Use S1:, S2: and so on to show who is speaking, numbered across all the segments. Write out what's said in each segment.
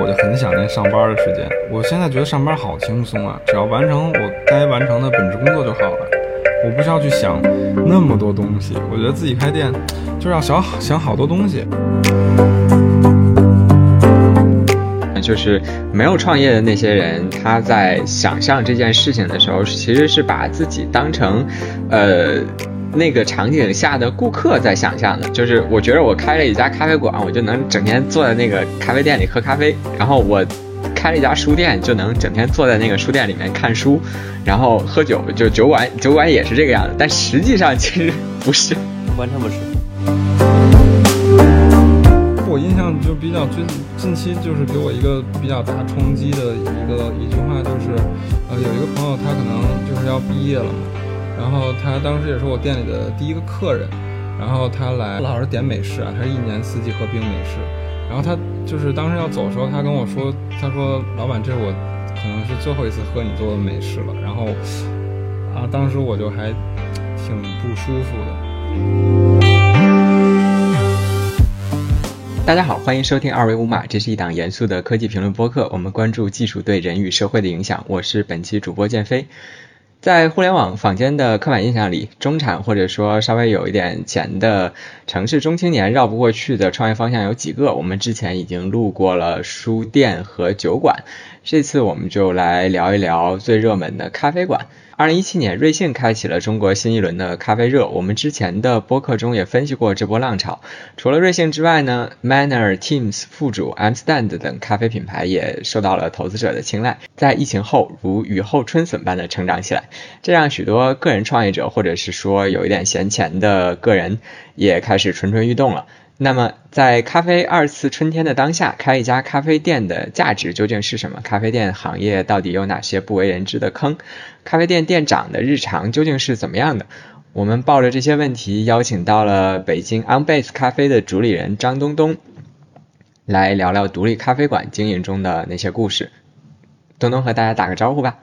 S1: 我就很想念上班的时间。我现在觉得上班好轻松啊，只要完成我该完成的本职工作就好了。我不需要去想那么多东西。我觉得自己开店就是要想想好多东西。
S2: 就是没有创业的那些人，他在想象这件事情的时候，其实是把自己当成，呃，那个场景下的顾客在想象的。就是我觉得我开了一家咖啡馆，我就能整天坐在那个咖啡店里喝咖啡；然后我开了一家书店，就能整天坐在那个书店里面看书，然后喝酒，就酒馆酒馆也是这个样子。但实际上其实不是，
S3: 完全不是。
S1: 我印象就比较近近期，就是给我一个比较大冲击的一个一句话，就是呃，有一个朋友他可能就是要毕业了嘛，然后他当时也是我店里的第一个客人，然后他来老是点美式啊，他是一年四季喝冰美式，然后他就是当时要走的时候，他跟我说，他说老板，这是我可能是最后一次喝你做的美式了，然后啊，当时我就还挺不舒服的。
S2: 大家好，欢迎收听二维五码，这是一档严肃的科技评论播客。我们关注技术对人与社会的影响。我是本期主播建飞。在互联网坊间的刻板印象里，中产或者说稍微有一点钱的城市中青年绕不过去的创业方向有几个。我们之前已经路过了书店和酒馆，这次我们就来聊一聊最热门的咖啡馆。二零一七年，瑞幸开启了中国新一轮的咖啡热。我们之前的播客中也分析过这波浪潮。除了瑞幸之外呢，Manner、Teams、富主、Amstand 等咖啡品牌也受到了投资者的青睐，在疫情后如雨后春笋般的成长起来，这让许多个人创业者或者是说有一点闲钱的个人也开始蠢蠢欲动了。那么，在咖啡二次春天的当下，开一家咖啡店的价值究竟是什么？咖啡店行业到底有哪些不为人知的坑？咖啡店店长的日常究竟是怎么样的？我们抱着这些问题，邀请到了北京 OnBase 咖啡的主理人张东东，来聊聊独立咖啡馆经营中的那些故事。东东和大家打个招呼吧。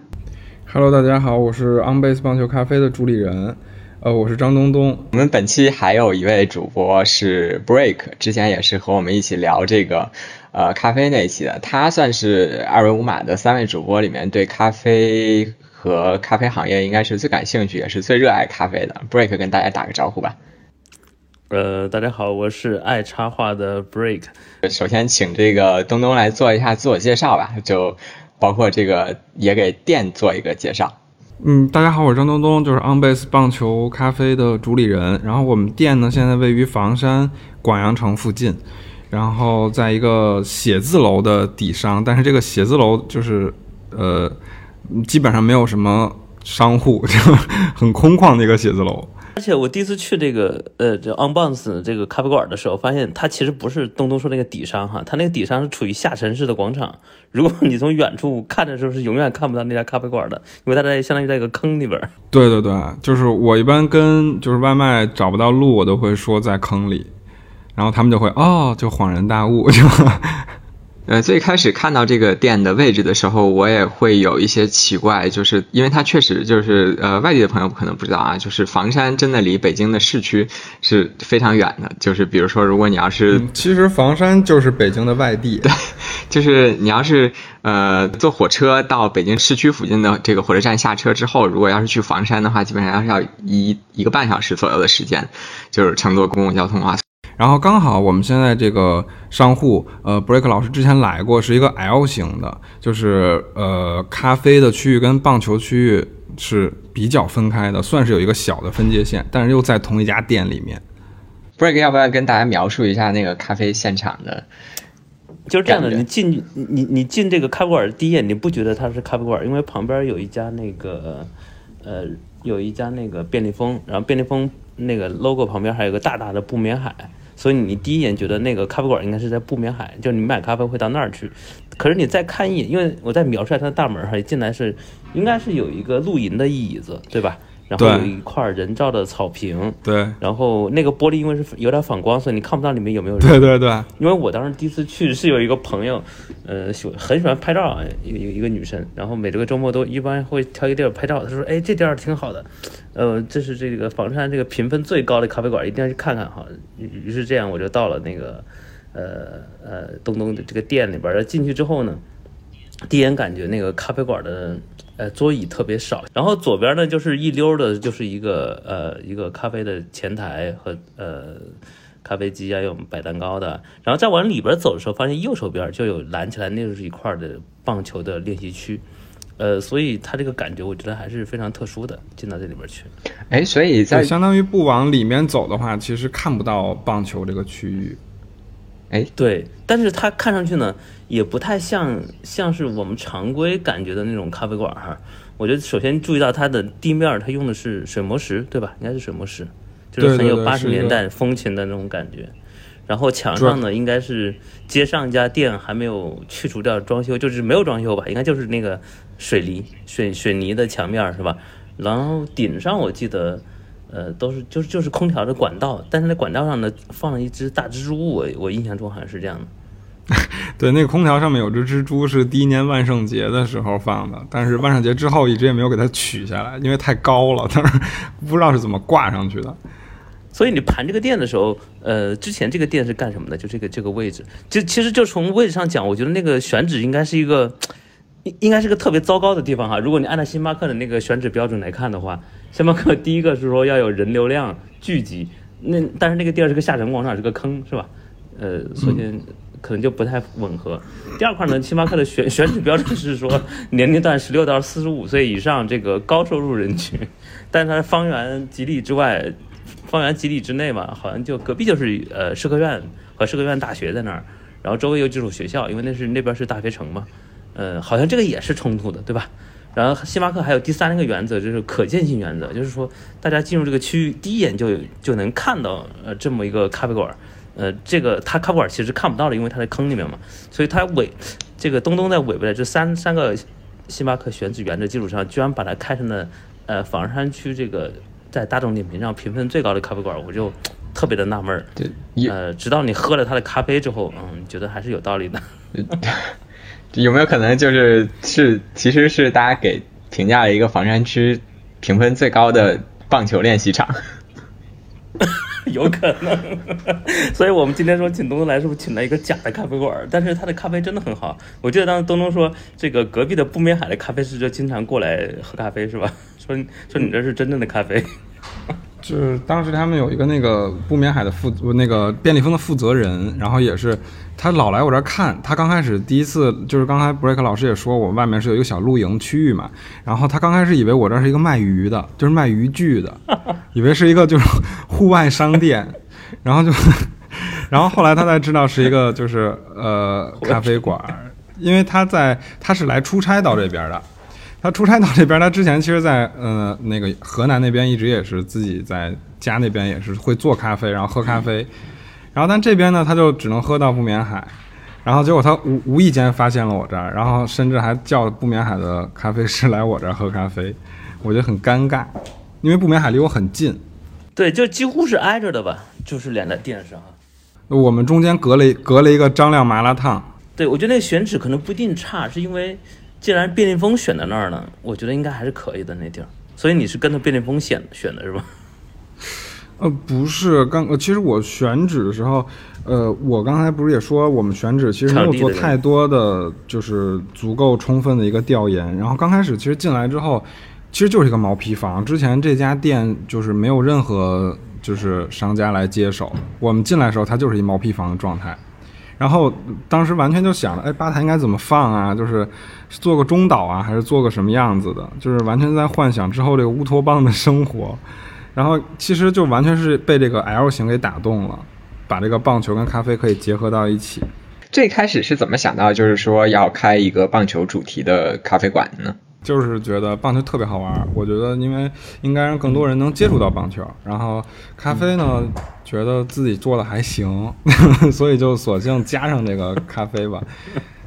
S1: Hello，大家好，我是 OnBase 棒球咖啡的主理人。呃，我是张东东。
S2: 我们本期还有一位主播是 Break，之前也是和我们一起聊这个呃咖啡那一期的。他算是二维码的三位主播里面对咖啡和咖啡行业应该是最感兴趣，也是最热爱咖啡的。Break 跟大家打个招呼吧。
S3: 呃，大家好，我是爱插画的 Break。
S2: 首先请这个东东来做一下自我介绍吧，就包括这个也给店做一个介绍。
S1: 嗯，大家好，我是张东东，就是 OnBase 棒球咖啡的主理人。然后我们店呢，现在位于房山广阳城附近，然后在一个写字楼的底商，但是这个写字楼就是呃，基本上没有什么商户，就很空旷的一个写字楼。
S3: 而且我第一次去这个呃，这 OnBounce 这个咖啡馆的时候，发现它其实不是东东说那个底商哈，它那个底商是处于下沉式的广场。如果你从远处看的时候，是永远看不到那家咖啡馆的，因为它在相当于在一个坑里边。
S1: 对对对，就是我一般跟就是外卖找不到路，我都会说在坑里，然后他们就会哦，就恍然大悟 就。
S2: 呃，最开始看到这个店的位置的时候，我也会有一些奇怪，就是因为它确实就是呃，外地的朋友可能不知道啊，就是房山真的离北京的市区是非常远的。就是比如说，如果你要是，
S1: 其实房山就是北京的外地，
S2: 对，就是你要是呃坐火车到北京市区附近的这个火车站下车之后，如果要是去房山的话，基本上要一一个半小时左右的时间，就是乘坐公共交通的话。
S1: 然后刚好我们现在这个商户，呃，Break 老师之前来过，是一个 L 型的，就是呃，咖啡的区域跟棒球区域是比较分开的，算是有一个小的分界线，但是又在同一家店里面。
S2: Break 要不要跟大家描述一下那个咖啡现场的？
S3: 就是这样的，你进你你进这个咖啡馆第一眼，你不觉得它是咖啡馆，因为旁边有一家那个呃，有一家那个便利蜂，然后便利蜂那个 logo 旁边还有个大大的不眠海。所以你第一眼觉得那个咖啡馆应该是在不眠海，就你买咖啡会到那儿去。可是你再看一眼，因为我在描述它的大门哈，进来是应该是有一个露营的椅子，对吧？然后有一块人造的草坪，
S1: 对，
S3: 然后那个玻璃因为是有点反光，所以你看不到里面有没有人。
S1: 对对对。
S3: 因为我当时第一次去是有一个朋友，呃，喜很喜欢拍照，一个一个女生，然后每这个周末都一般会挑一个地儿拍照。她说：“哎，这地儿挺好的，呃，这是这个房山这个评分最高的咖啡馆，一定要去看看哈。”于是这样我就到了那个呃呃东东的这个店里边儿，进去之后呢，第一眼感觉那个咖啡馆的呃桌椅特别少，然后左边呢就是一溜的，就是一个呃一个咖啡的前台和呃咖啡机啊，有摆蛋糕的，然后再往里边走的时候，发现右手边就有拦起来，那就是一块的棒球的练习区。呃，所以它这个感觉，我觉得还是非常特殊的。进到这里边去，
S2: 哎，所以在
S1: 相当于不往里面走的话，其实看不到棒球这个区域。
S2: 哎，
S3: 对，但是它看上去呢，也不太像像是我们常规感觉的那种咖啡馆哈。我觉得首先注意到它的地面，它用的是水磨石，对吧？应该是水磨石，就是很有八十年代风情的那种感觉。然后墙上呢，应该是接上一家店还没有去除掉装修，就是没有装修吧？应该就是那个水泥水水泥的墙面是吧？然后顶上我记得，呃，都是就是就是空调的管道，但是那管道上呢放了一只大蜘蛛，我我印象中好像是这样的。
S1: 对，那个空调上面有只蜘蛛，是第一年万圣节的时候放的，但是万圣节之后一直也没有给它取下来，因为太高了，但是不知道是怎么挂上去的。
S3: 所以你盘这个店的时候，呃，之前这个店是干什么的？就这个这个位置，就其实就从位置上讲，我觉得那个选址应该是一个，应应该是个特别糟糕的地方哈。如果你按照星巴克的那个选址标准来看的话，星巴克第一个是说要有人流量聚集，那但是那个地儿是个下沉广场，是个坑，是吧？呃，首先可能就不太吻合。第二块呢，星巴克的选 选址标准是说年龄段十六到四十五岁以上这个高收入人群，但是它方圆几里之外。方圆几里之内嘛，好像就隔壁就是呃社科院和社科院大学在那儿，然后周围有几所学校，因为那是那边是大学城嘛，呃，好像这个也是冲突的，对吧？然后星巴克还有第三个原则就是可见性原则，就是说大家进入这个区域第一眼就就能看到呃这么一个咖啡馆，呃，这个它咖啡馆其实看不到的，因为它在坑里面嘛，所以它尾这个东东在尾巴的这三三个星巴克选址原则基础上，居然把它开成了呃房山区这个。在大众点评上评分最高的咖啡馆，我就特别的纳闷儿。
S2: 对，
S3: 呃，直到你喝了他的咖啡之后，嗯，觉得还是有道理的。
S2: 有没有可能就是是其实是大家给评价了一个房山区评分最高的棒球练习场？
S3: 有可能。所以我们今天说请东东来，是不是请了一个假的咖啡馆？但是他的咖啡真的很好。我记得当时东东说，这个隔壁的不眠海的咖啡师就经常过来喝咖啡，是吧？说说你这是真正的咖啡，
S1: 就是当时他们有一个那个不眠海的负那个便利蜂的负责人，然后也是他老来我这儿看。他刚开始第一次就是刚才 Break 老师也说，我外面是有一个小露营区域嘛。然后他刚开始以为我这儿是一个卖鱼的，就是卖渔具的，以为是一个就是户外商店。然后就，然后后来他才知道是一个就是呃咖啡馆，因为他在他是来出差到这边的。他出差到这边，他之前其实，在呃那个河南那边一直也是自己在家那边也是会做咖啡，然后喝咖啡，然后但这边呢，他就只能喝到不眠海，然后结果他无无意间发现了我这儿，然后甚至还叫不眠海的咖啡师来我这儿喝咖啡，我觉得很尴尬，因为不眠海离我很近，
S3: 对，就几乎是挨着的吧，就是连在店上，
S1: 我们中间隔了隔了一个张亮麻辣烫，
S3: 对我觉得那个选址可能不一定差，是因为。既然便利蜂选在那儿呢，我觉得应该还是可以的那地儿。所以你是跟着便利蜂选选的是吧？
S1: 呃，不是，刚呃，其实我选址的时候，呃，我刚才不是也说我们选址其实没有做太多的就是足够充分的一个调研。然后刚开始其实进来之后，其实就是一个毛坯房。之前这家店就是没有任何就是商家来接手，我们进来的时候它就是一毛坯房的状态。然后当时完全就想了，哎，吧台应该怎么放啊？就是做个中岛啊，还是做个什么样子的？就是完全在幻想之后这个乌托邦的生活。然后其实就完全是被这个 L 型给打动了，把这个棒球跟咖啡可以结合到一起。
S2: 最开始是怎么想到，就是说要开一个棒球主题的咖啡馆呢？
S1: 就是觉得棒球特别好玩，我觉得因为应该让更多人能接触到棒球，然后咖啡呢，觉得自己做的还行，所以就索性加上这个咖啡吧。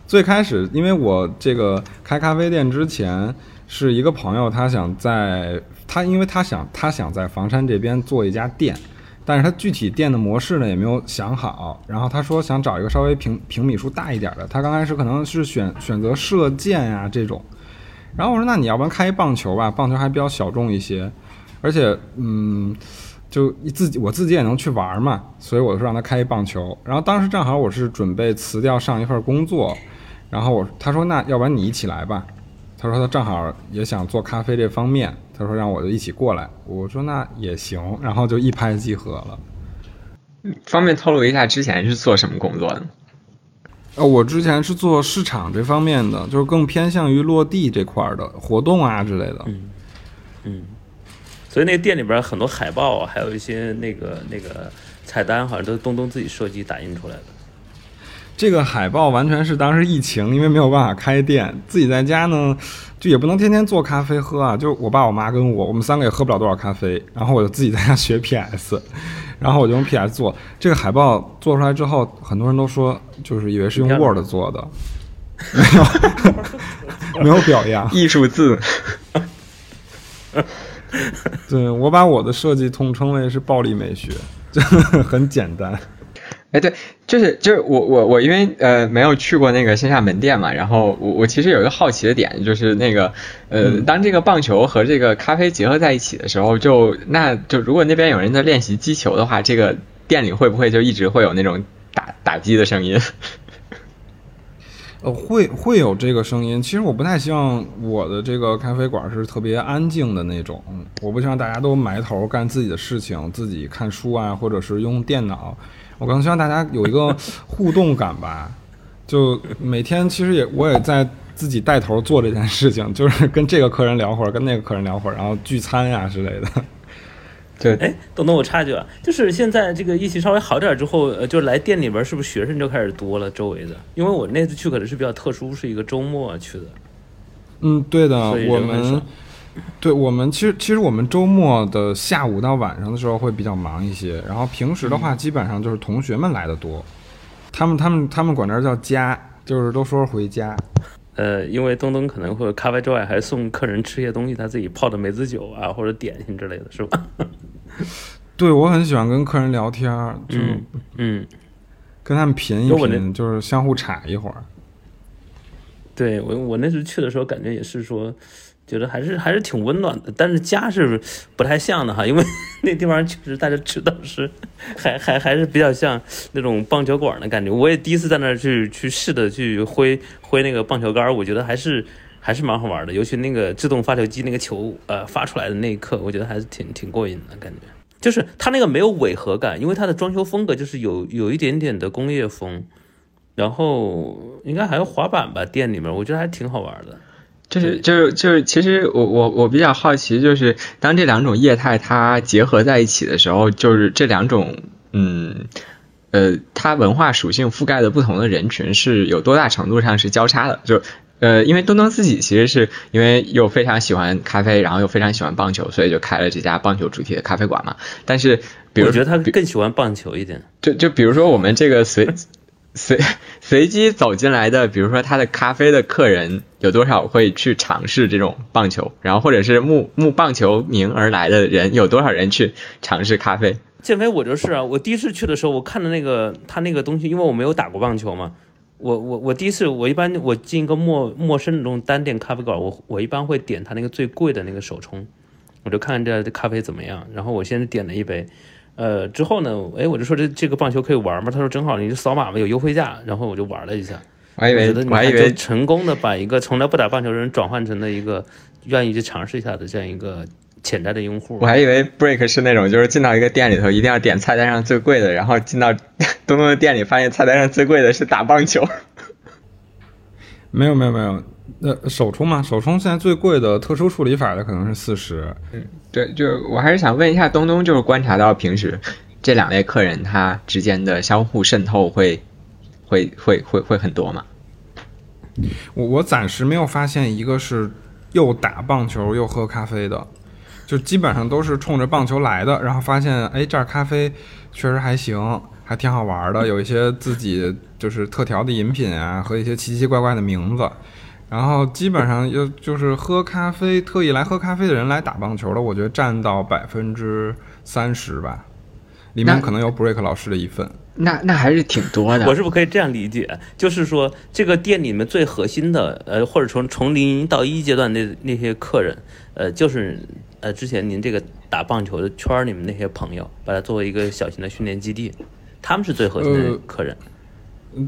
S1: 最开始，因为我这个开咖啡店之前是一个朋友，他想在他，因为他想他想在房山这边做一家店，但是他具体店的模式呢也没有想好，然后他说想找一个稍微平平米数大一点的，他刚开始可能是选选择射箭呀这种。然后我说，那你要不然开一棒球吧，棒球还比较小众一些，而且，嗯，就自己我自己也能去玩嘛，所以我就让他开一棒球。然后当时正好我是准备辞掉上一份工作，然后我他说那要不然你一起来吧。他说他正好也想做咖啡这方面，他说让我就一起过来。我说那也行，然后就一拍即合了。
S2: 方便透露一下之前是做什么工作的？
S1: 呃，我之前是做市场这方面的，就是更偏向于落地这块的活动啊之类的。
S3: 嗯嗯，所以那个店里边很多海报，还有一些那个那个菜单，好像都是东东自己设计打印出来的。
S1: 这个海报完全是当时疫情，因为没有办法开店，自己在家呢，就也不能天天做咖啡喝啊。就我爸、我妈跟我，我们三个也喝不了多少咖啡，然后我就自己在家 学 PS，然后我就用 PS 做这个海报。做出来之后，很多人都说，就是以为是用 Word 做的，没有 没有表扬，
S2: 艺术字。
S1: 对我把我的设计统称为是暴力美学，很简单。
S2: 哎，对，就是就是我我我因为呃没有去过那个线下门店嘛，然后我我其实有一个好奇的点，就是那个呃当这个棒球和这个咖啡结合在一起的时候，就那就如果那边有人在练习击球的话，这个店里会不会就一直会有那种打打击的声音？
S1: 呃，会会有这个声音。其实我不太希望我的这个咖啡馆是特别安静的那种，我不希望大家都埋头干自己的事情，自己看书啊，或者是用电脑。我更希望大家有一个互动感吧，就每天其实也我也在自己带头做这件事情，就是跟这个客人聊会儿，跟那个客人聊会儿，然后聚餐呀之类的。
S2: 对，
S3: 哎，东东，我插一句啊，就是现在这个疫情稍微好点之后，呃，就来店里边是不是学生就开始多了？周围的，因为我那次去可能是比较特殊，是一个周末去的。
S1: 嗯，对的，我们。对我们其实其实我们周末的下午到晚上的时候会比较忙一些，然后平时的话基本上就是同学们来的多，他们他们他们管这叫家，就是都说回家。
S3: 呃，因为东东可能会咖啡之外还送客人吃些东西，他自己泡的梅子酒啊或者点心之类的是吧？
S1: 对，我很喜欢跟客人聊天，就
S3: 嗯，
S1: 跟他们品一品，就是相互插一会儿。
S3: 对我我那次去的时候感觉也是说。觉得还是还是挺温暖的，但是家是不太像的哈，因为 那地方确实大家知道是，还还还是比较像那种棒球馆的感觉。我也第一次在那儿去去试的去挥挥那个棒球杆，我觉得还是还是蛮好玩的。尤其那个自动发球机那个球呃发出来的那一刻，我觉得还是挺挺过瘾的感觉。就是它那个没有违和感，因为它的装修风格就是有有一点点的工业风，然后应该还有滑板吧，店里面我觉得还挺好玩的。
S2: 就是就是就是，其实我我我比较好奇，就是当这两种业态它结合在一起的时候，就是这两种嗯呃，它文化属性覆盖的不同的人群是有多大程度上是交叉的？就呃，因为东东自己其实是因为又非常喜欢咖啡，然后又非常喜欢棒球，所以就开了这家棒球主题的咖啡馆嘛。但是，比如
S3: 我觉得他更喜欢棒球一点。
S2: 就就比如说我们这个随。随 随机走进来的，比如说他的咖啡的客人有多少会去尝试这种棒球，然后或者是慕慕棒球名而来的人有多少人去尝试咖啡？
S3: 建飞，我就是啊，我第一次去的时候，我看的那个他那个东西，因为我没有打过棒球嘛，我我我第一次，我一般我进一个陌陌生的这种单店咖啡馆，我我一般会点他那个最贵的那个手冲，我就看这咖啡怎么样，然后我先点了一杯。呃，之后呢？哎，我就说这这个棒球可以玩吗？他说正好，你就扫码吧，有优惠价。然后我就玩了一下。
S2: 我还以为我还以为
S3: 成功的把一个从来不打棒球的人转换成了一个愿意去尝试一下的这样一个潜在的用户。
S2: 我还以为 Break 是那种就是进到一个店里头一定要点菜单上最贵的，然后进到 东东的店里发现菜单上最贵的是打棒球。
S1: 没有没有没有，那首冲嘛，首冲现在最贵的特殊处理法的可能是四十。
S2: 嗯。对，就我还是想问一下东东，就是观察到平时这两类客人他之间的相互渗透会会会会会很多吗？
S1: 我我暂时没有发现一个是又打棒球又喝咖啡的，就基本上都是冲着棒球来的，然后发现哎这儿咖啡确实还行，还挺好玩的，有一些自己就是特调的饮品啊和一些奇奇怪怪的名字。然后基本上又就是喝咖啡，特意来喝咖啡的人来打棒球的，我觉得占到百分之三十吧，里面可能有 Break 老师的一份。
S2: 那那还是挺多的。
S3: 我是不是可以这样理解？就是说，这个店里面最核心的，呃，或者从从零到一阶段那那些客人，呃，就是呃之前您这个打棒球的圈里面那些朋友，把它作为一个小型的训练基地，他们是最核心的客人。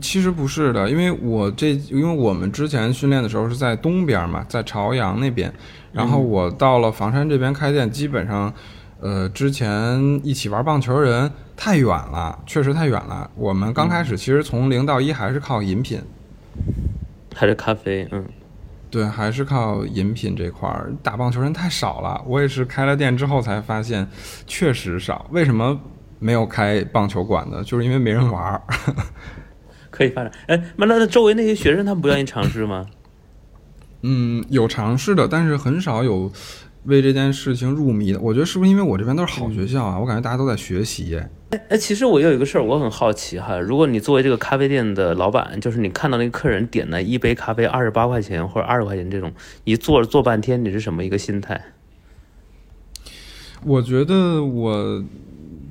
S1: 其实不是的，因为我这因为我们之前训练的时候是在东边嘛，在朝阳那边，然后我到了房山这边开店，基本上，呃，之前一起玩棒球人太远了，确实太远了。我们刚开始其实从零到一还是靠饮品，
S3: 还是咖啡，嗯，
S1: 对，还是靠饮品这块儿。打棒球人太少了，我也是开了店之后才发现，确实少。为什么没有开棒球馆的？就是因为没人玩儿。
S3: 可以发展，哎，那那周围那些学生他们不愿意尝试吗？
S1: 嗯，有尝试的，但是很少有为这件事情入迷的。我觉得是不是因为我这边都是好学校啊？我感觉大家都在学习。
S3: 哎哎，其实我有一个事儿，我很好奇哈。如果你作为这个咖啡店的老板，就是你看到那个客人点了一杯咖啡二十八块钱或者二十块钱这种，你坐着坐半天，你是什么一个心态？
S1: 我觉得我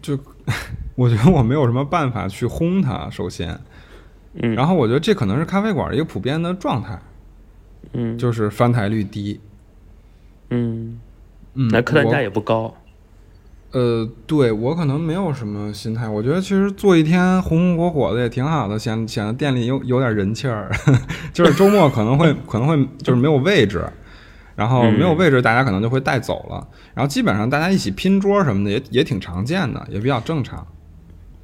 S1: 就 我觉得我没有什么办法去轰他，首先。
S3: 嗯，
S1: 然后我觉得这可能是咖啡馆一个普遍的状态，
S3: 嗯，
S1: 就是翻台率低，
S3: 嗯。
S1: 嗯，
S3: 那客单价也不高，
S1: 呃，对我可能没有什么心态，我觉得其实做一天红红火火的也挺好的，显显得店里有有点人气儿，就是周末可能会 可能会就是没有位置，然后没有位置大家可能就会带走了，然后基本上大家一起拼桌什么的也也挺常见的，也比较正常。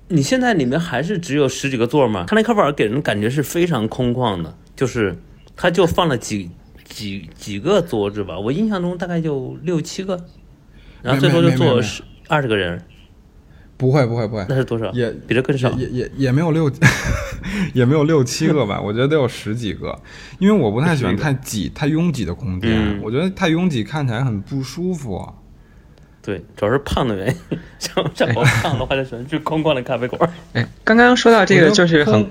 S3: 你现在里面还是只有十几个座吗？看那咖啡馆给人感觉是非常空旷的，就是他就放了几几几个桌子吧，我印象中大概就六七个，然后最多就坐十二十个人。
S1: 不会不会不会，
S3: 那是多少？
S1: 也
S3: 比这更少。
S1: 也也也没有六，也没有六七个吧，我觉得得有十几个，因为我不太喜欢太挤、太拥挤的空间，我觉得太拥挤看起来很不舒服。
S3: 对，主要是胖的原因。像像我胖的话，就喜欢去空旷的咖啡馆。
S2: 哎，刚刚说到这个，就是很，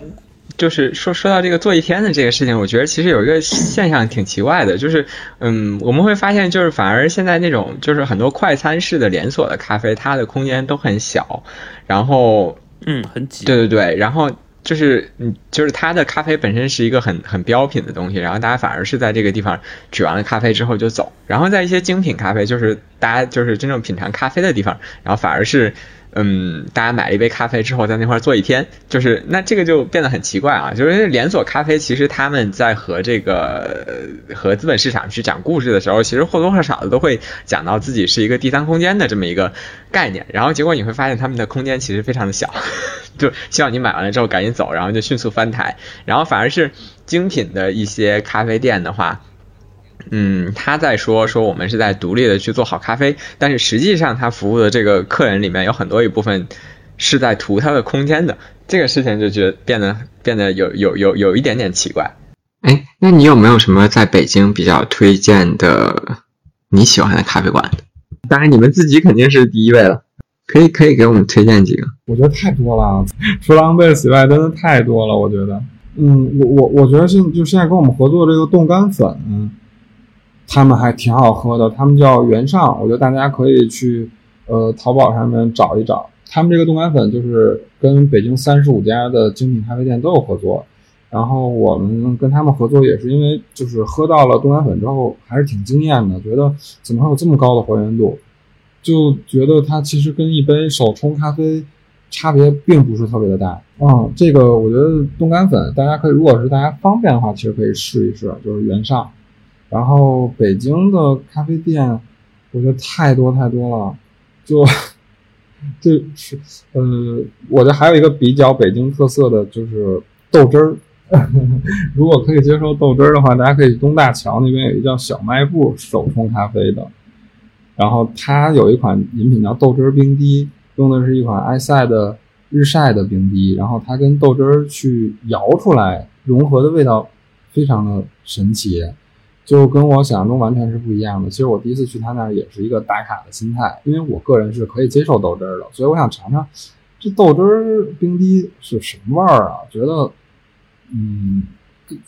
S2: 就是说说到这个坐一天的这个事情，我觉得其实有一个现象挺奇怪的，就是嗯，我们会发现，就是反而现在那种就是很多快餐式的连锁的咖啡，它的空间都很小，然后
S3: 嗯，很挤。
S2: 对对对，然后。就是嗯，就是它的咖啡本身是一个很很标品的东西，然后大家反而是在这个地方取完了咖啡之后就走，然后在一些精品咖啡，就是大家就是真正品尝咖啡的地方，然后反而是。嗯，大家买了一杯咖啡之后，在那块坐一天，就是那这个就变得很奇怪啊。就是连锁咖啡，其实他们在和这个和资本市场去讲故事的时候，其实或多或少的都会讲到自己是一个第三空间的这么一个概念。然后结果你会发现，他们的空间其实非常的小，就希望你买完了之后赶紧走，然后就迅速翻台。然后反而是精品的一些咖啡店的话。嗯，他在说说我们是在独立的去做好咖啡，但是实际上他服务的这个客人里面有很多一部分是在图他的空间的，这个事情就觉得变得变得有有有有一点点奇怪。哎，那你有没有什么在北京比较推荐的你喜欢的咖啡馆？当然你们自己肯定是第一位了，可以可以给我们推荐几个？
S1: 我觉得太多了，除了 Base 以外，真的太多了。我觉得，嗯，我我我觉得现就现在跟我们合作这个冻干粉。他们还挺好喝的，他们叫原上，我觉得大家可以去呃淘宝上面找一找。他们这个冻干粉就是跟北京三十五家的精品咖啡店都有合作，然后我们跟他们合作也是因为就是喝到了冻干粉之后还是挺惊艳的，觉得怎么会有这么高的还原度，就觉得它其实跟一杯手冲咖啡差别并不是特别的大。嗯，这个我觉得冻干粉大家可以，如果是大家方便的话，其实可以试一试，就是原上。然后北京的咖啡店，我觉得太多太多了，就就是呃，我觉得还有一个比较北京特色的就是豆汁儿。如果可以接受豆汁儿的话，大家可以东大桥那边有一个叫小卖部手冲咖啡的，然后它有一款饮品叫豆汁儿冰滴，用的是一款埃塞的日晒的冰滴，然后它跟豆汁儿去摇出来融合的味道非常的神奇。就跟我想象中完全是不一样的。其实我第一次去他那儿也是一个打卡的心态，因为我个人是可以接受豆汁儿的，所以我想尝尝这豆汁儿冰滴是什么味儿啊？觉得，嗯，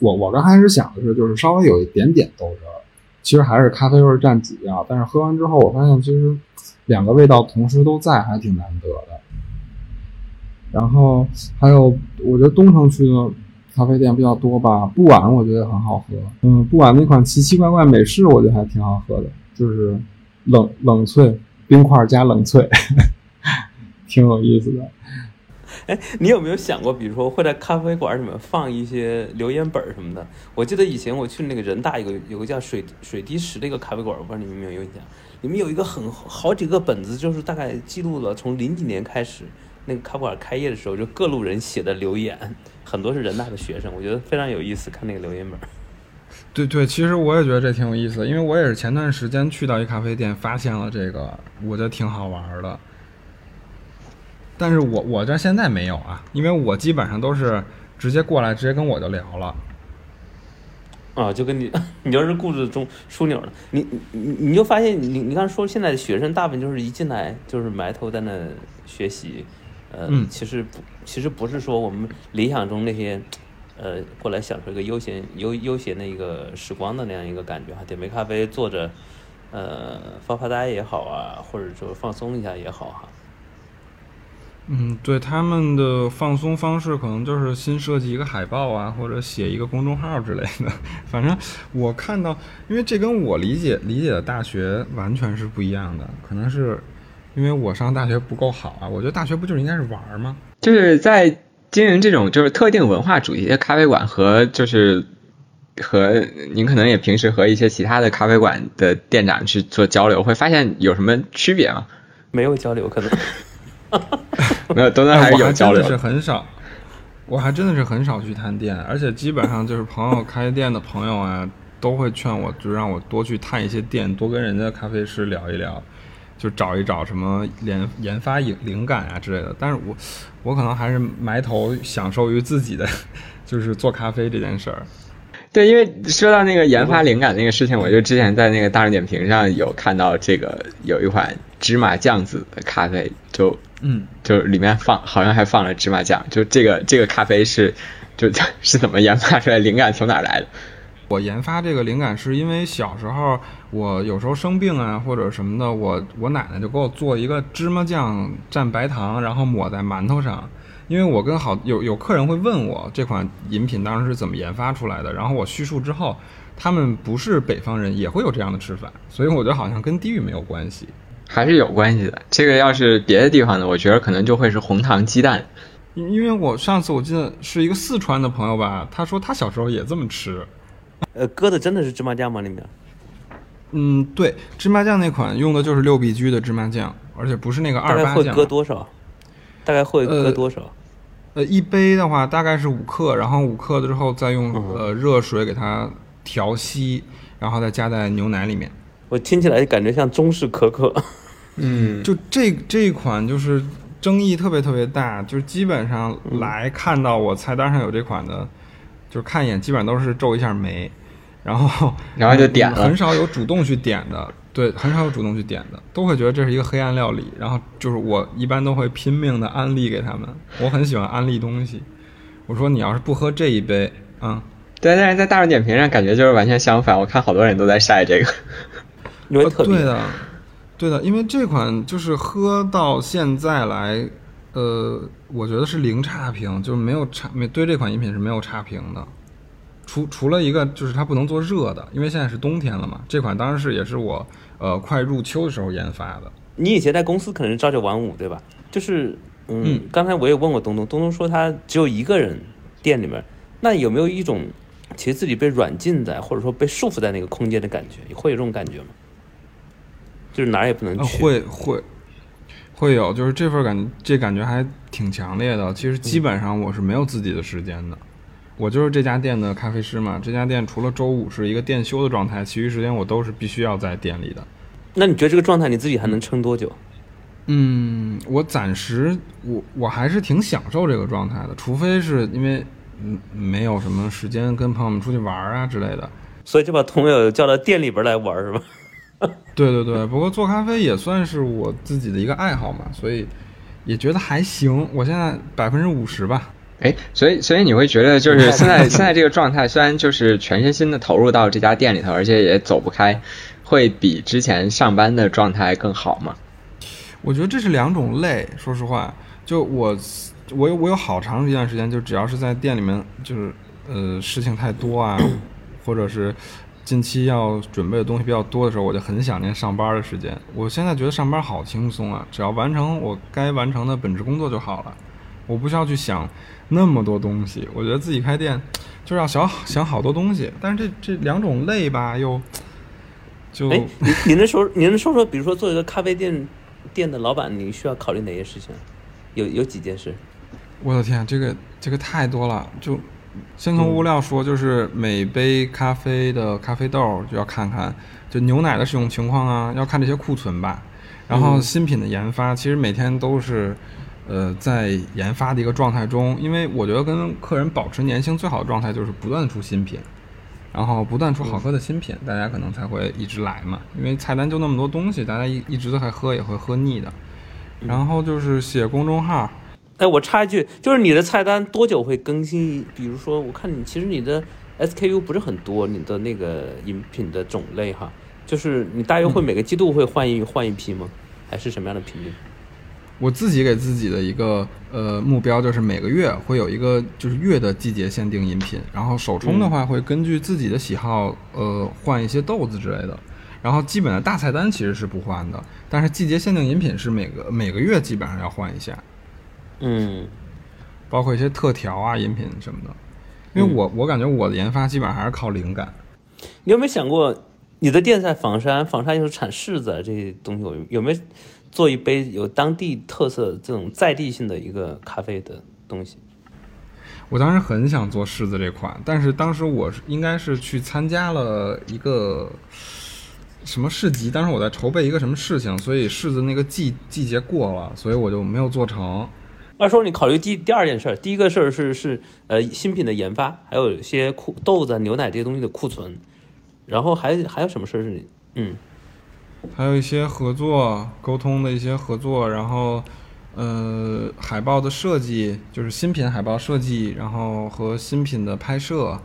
S1: 我我刚开始想的是就是稍微有一点点豆汁儿，其实还是咖啡味占主要。但是喝完之后，我发现其实两个味道同时都在，还挺难得的。然后还有我觉得东城区的咖啡店比较多吧，布碗我觉得很好喝，嗯，布碗那款奇奇怪怪美式我觉得还挺好喝的，就是冷冷萃冰块加冷萃，挺有意思的。
S3: 哎，你有没有想过，比如说会在咖啡馆里面放一些留言本什么的？我记得以前我去那个人大有个有个叫水水滴石的一个咖啡馆，我不知道你们有没有印象？里面有一个很好几个本子，就是大概记录了从零几年开始那个咖啡馆开业的时候，就各路人写的留言，很多是人大的学生，我觉得非常有意思，看那个留言本。
S1: 对对，其实我也觉得这挺有意思的，因为我也是前段时间去到一咖啡店，发现了这个，我觉得挺好玩的。但是我我这现在没有啊，因为我基本上都是直接过来，直接跟我就聊了。
S3: 啊，就跟你，你要是故事中枢纽了，你你你就发现，你你刚才说现在的学生大部分就是一进来就是埋头在那学习，呃，其实不，其实不是说我们理想中那些，呃，过来享受一个悠闲悠悠闲的一个时光的那样一个感觉哈，点杯咖啡坐着，呃，发发呆也好啊，或者说放松一下也好哈。
S1: 嗯，对他们的放松方式可能就是新设计一个海报啊，或者写一个公众号之类的。反正我看到，因为这跟我理解理解的大学完全是不一样的。可能是因为我上大学不够好啊。我觉得大学不就是应该是玩吗？
S2: 就是在经营这种就是特定文化主题的咖啡馆和就是和您可能也平时和一些其他的咖啡馆的店长去做交流，会发现有什么区别吗？
S3: 没有交流可能。
S2: 没有，都在还是有交流。
S1: 是很少，我还真的是很少去探店，而且基本上就是朋友开店的朋友啊，都会劝我，就让我多去探一些店，多跟人家咖啡师聊一聊，就找一找什么研研发灵灵感啊之类的。但是我我可能还是埋头享受于自己的，就是做咖啡这件事儿。
S2: 对，因为说到那个研发灵感那个事情，我就之前在那个大众点评上有看到这个有一款芝麻酱子的咖啡，就。
S1: 嗯，
S2: 就里面放好像还放了芝麻酱，就这个这个咖啡是，就 是怎么研发出来？灵感从哪来的？
S1: 我研发这个灵感是因为小时候我有时候生病啊或者什么的，我我奶奶就给我做一个芝麻酱蘸白糖，然后抹在馒头上。因为我跟好有有客人会问我这款饮品当时是怎么研发出来的，然后我叙述之后，他们不是北方人也会有这样的吃法，所以我觉得好像跟地域没有关系。
S2: 还是有关系的。这个要是别的地方的，我觉得可能就会是红糖鸡蛋。
S1: 因因为我上次我记得是一个四川的朋友吧，他说他小时候也这么吃。
S3: 呃，搁的真的是芝麻酱吗？里面？
S1: 嗯，对，芝麻酱那款用的就是六必居的芝麻酱，而且不是那个二八酱。
S3: 大概会搁多少？大概会搁多少？
S1: 呃，一杯的话大概是五克，然后五克之后再用呃热水给它调稀，然后再加在牛奶里面。
S3: 我听起来感觉像中式可可。
S2: 嗯，
S1: 就这这一款就是争议特别特别大，就是基本上来看到我菜单上有这款的，就是看一眼基本上都是皱一下眉，然后
S2: 然后就点了，
S1: 很少有主动去点的，对，很少有主动去点的，都会觉得这是一个黑暗料理，然后就是我一般都会拼命的安利给他们，我很喜欢安利东西，我说你要是不喝这一杯，嗯，
S2: 对，但是在大众点评上感觉就是完全相反，我看好多人都在晒这个，
S3: 因为特
S1: 对的。对的，因为这款就是喝到现在来，呃，我觉得是零差评，就是没有差，没对这款饮品是没有差评的。除除了一个，就是它不能做热的，因为现在是冬天了嘛。这款当然是也是我呃快入秋的时候研发的。
S3: 你以前在公司可能是朝九晚五，对吧？就是嗯，刚才我也问过东东，东东说他只有一个人店里面，那有没有一种其实自己被软禁在或者说被束缚在那个空间的感觉？会有这种感觉吗？就是哪儿也不能去，
S1: 会会会有，就是这份感，这感觉还挺强烈的。其实基本上我是没有自己的时间的，我就是这家店的咖啡师嘛。这家店除了周五是一个店休的状态，其余时间我都是必须要在店里的。
S3: 那你觉得这个状态你自己还能撑多久？
S1: 嗯，我暂时我我还是挺享受这个状态的，除非是因为嗯没有什么时间跟朋友们出去玩啊之类的，
S3: 所以就把朋友叫到店里边来玩是吧？
S1: 对对对，不过做咖啡也算是我自己的一个爱好嘛，所以也觉得还行。我现在百分之五十吧。
S2: 哎，所以所以你会觉得就是现在现在这个状态，虽然就是全身心的投入到这家店里头，而且也走不开，会比之前上班的状态更好吗？
S1: 我觉得这是两种累。说实话，就我我有我有好长一段时间，就只要是在店里面，就是呃事情太多啊，或者是近期要准备的东西比较多的时候，我就很想念上班的时间。我现在觉得上班好轻松啊，只要完成我该完成的本职工作就好了，我不需要去想那么多东西。我觉得自己开店就是要想想好多东西，但是这这两种累吧，又就
S3: 哎，你你能说您能说说，比如说做一个咖啡店店的老板，你需要考虑哪些事情？有有几件事？
S1: 我的天，这个这个太多了。就先从物料说，就是每杯咖啡的咖啡豆就要看看，就牛奶的使用情况啊，要看这些库存吧。然后新品的研发，其实每天都是呃在研发的一个状态中，因为我觉得跟客人保持年轻最好的状态就是不断出新品，然后不断出好喝的新品，大家可能才会一直来嘛。因为菜单就那么多东西，大家一一直都还喝也会喝腻的。然后就是写公众号。
S3: 哎，我插一句，就是你的菜单多久会更新？比如说，我看你其实你的 SKU 不是很多，你的那个饮品的种类哈，就是你大约会每个季度会换一换一批吗？还是什么样的频率？
S1: 我自己给自己的一个呃目标就是每个月会有一个就是月的季节限定饮品，然后手冲的话会根据自己的喜好呃换一些豆子之类的，然后基本的大菜单其实是不换的，但是季节限定饮品是每个每个月基本上要换一下。
S3: 嗯，
S1: 包括一些特调啊、饮品什么的，因为我我感觉我的研发基本上还是靠灵感。
S3: 你有没有想过，你的店在房山，房山又是产柿子这些东西，有有没有做一杯有当地特色这种在地性的一个咖啡的东西？
S1: 我当时很想做柿子这款，但是当时我应该是去参加了一个什么市集，当时我在筹备一个什么事情，所以柿子那个季季节过了，所以我就没有做成。
S3: 二叔你考虑第第二件事儿，第一个事儿是是呃新品的研发，还有一些库豆子、牛奶这些东西的库存，然后还还有什么事儿是你嗯，
S1: 还有一些合作沟通的一些合作，然后呃海报的设计，就是新品海报设计，然后和新品的拍摄，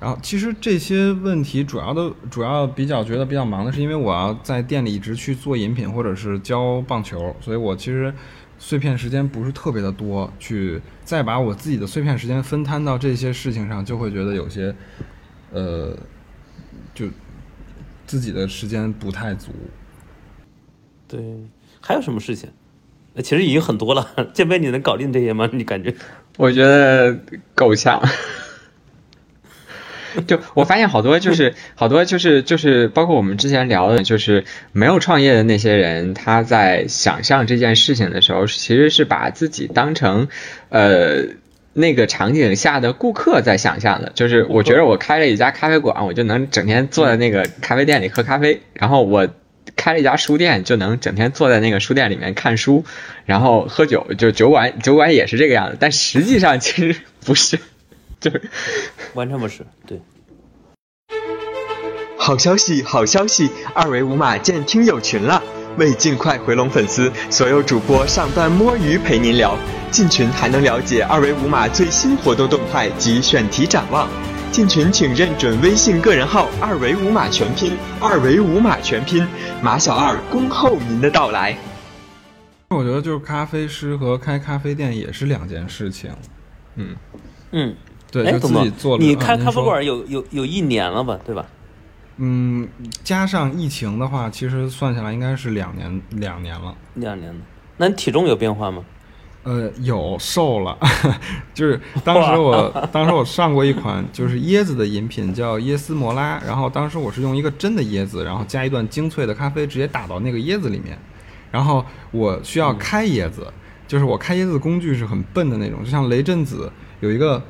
S1: 然后其实这些问题主要的主要比较觉得比较忙的是，因为我要在店里一直去做饮品或者是教棒球，所以我其实。碎片时间不是特别的多，去再把我自己的碎片时间分摊到这些事情上，就会觉得有些，呃，就自己的时间不太足。
S3: 对，还有什么事情？其实已经很多了。建飞，你能搞定这些吗？你感觉？
S2: 我觉得够呛。就我发现好多就是好多就是就是包括我们之前聊的，就是没有创业的那些人，他在想象这件事情的时候，其实是把自己当成呃那个场景下的顾客在想象的。就是我觉得我开了一家咖啡馆，我就能整天坐在那个咖啡店里喝咖啡；然后我开了一家书店，就能整天坐在那个书店里面看书，然后喝酒。就酒馆酒馆也是这个样子，但实际上 其实不是。就是
S3: 完全不是，对。
S2: 好消息，好消息！二维码建听友群了，为尽快回笼粉丝，所有主播上班摸鱼陪您聊。进群还能了解二维码最新活动动态及选题展望。进群请认准微信个人号“二维码全拼”，二维码全拼，马小二恭候您的到来。
S1: 我觉得就是咖啡师和开咖啡店也是两件事情。
S3: 嗯嗯。
S1: 对，就自己做了。
S3: 你开咖啡馆有有有一年了吧，对吧？
S1: 嗯，加上疫情的话，其实算下来应该是两年两年了。
S3: 两年了，那你体重有变化吗？
S1: 呃，有瘦了，就是当时我当时我上过一款就是椰子的饮品，叫椰丝摩拉，然后当时我是用一个真的椰子，然后加一段精粹的咖啡，直接打到那个椰子里面，然后我需要开椰子，就是我开椰子的工具是很笨的那种，就像雷震子有一个。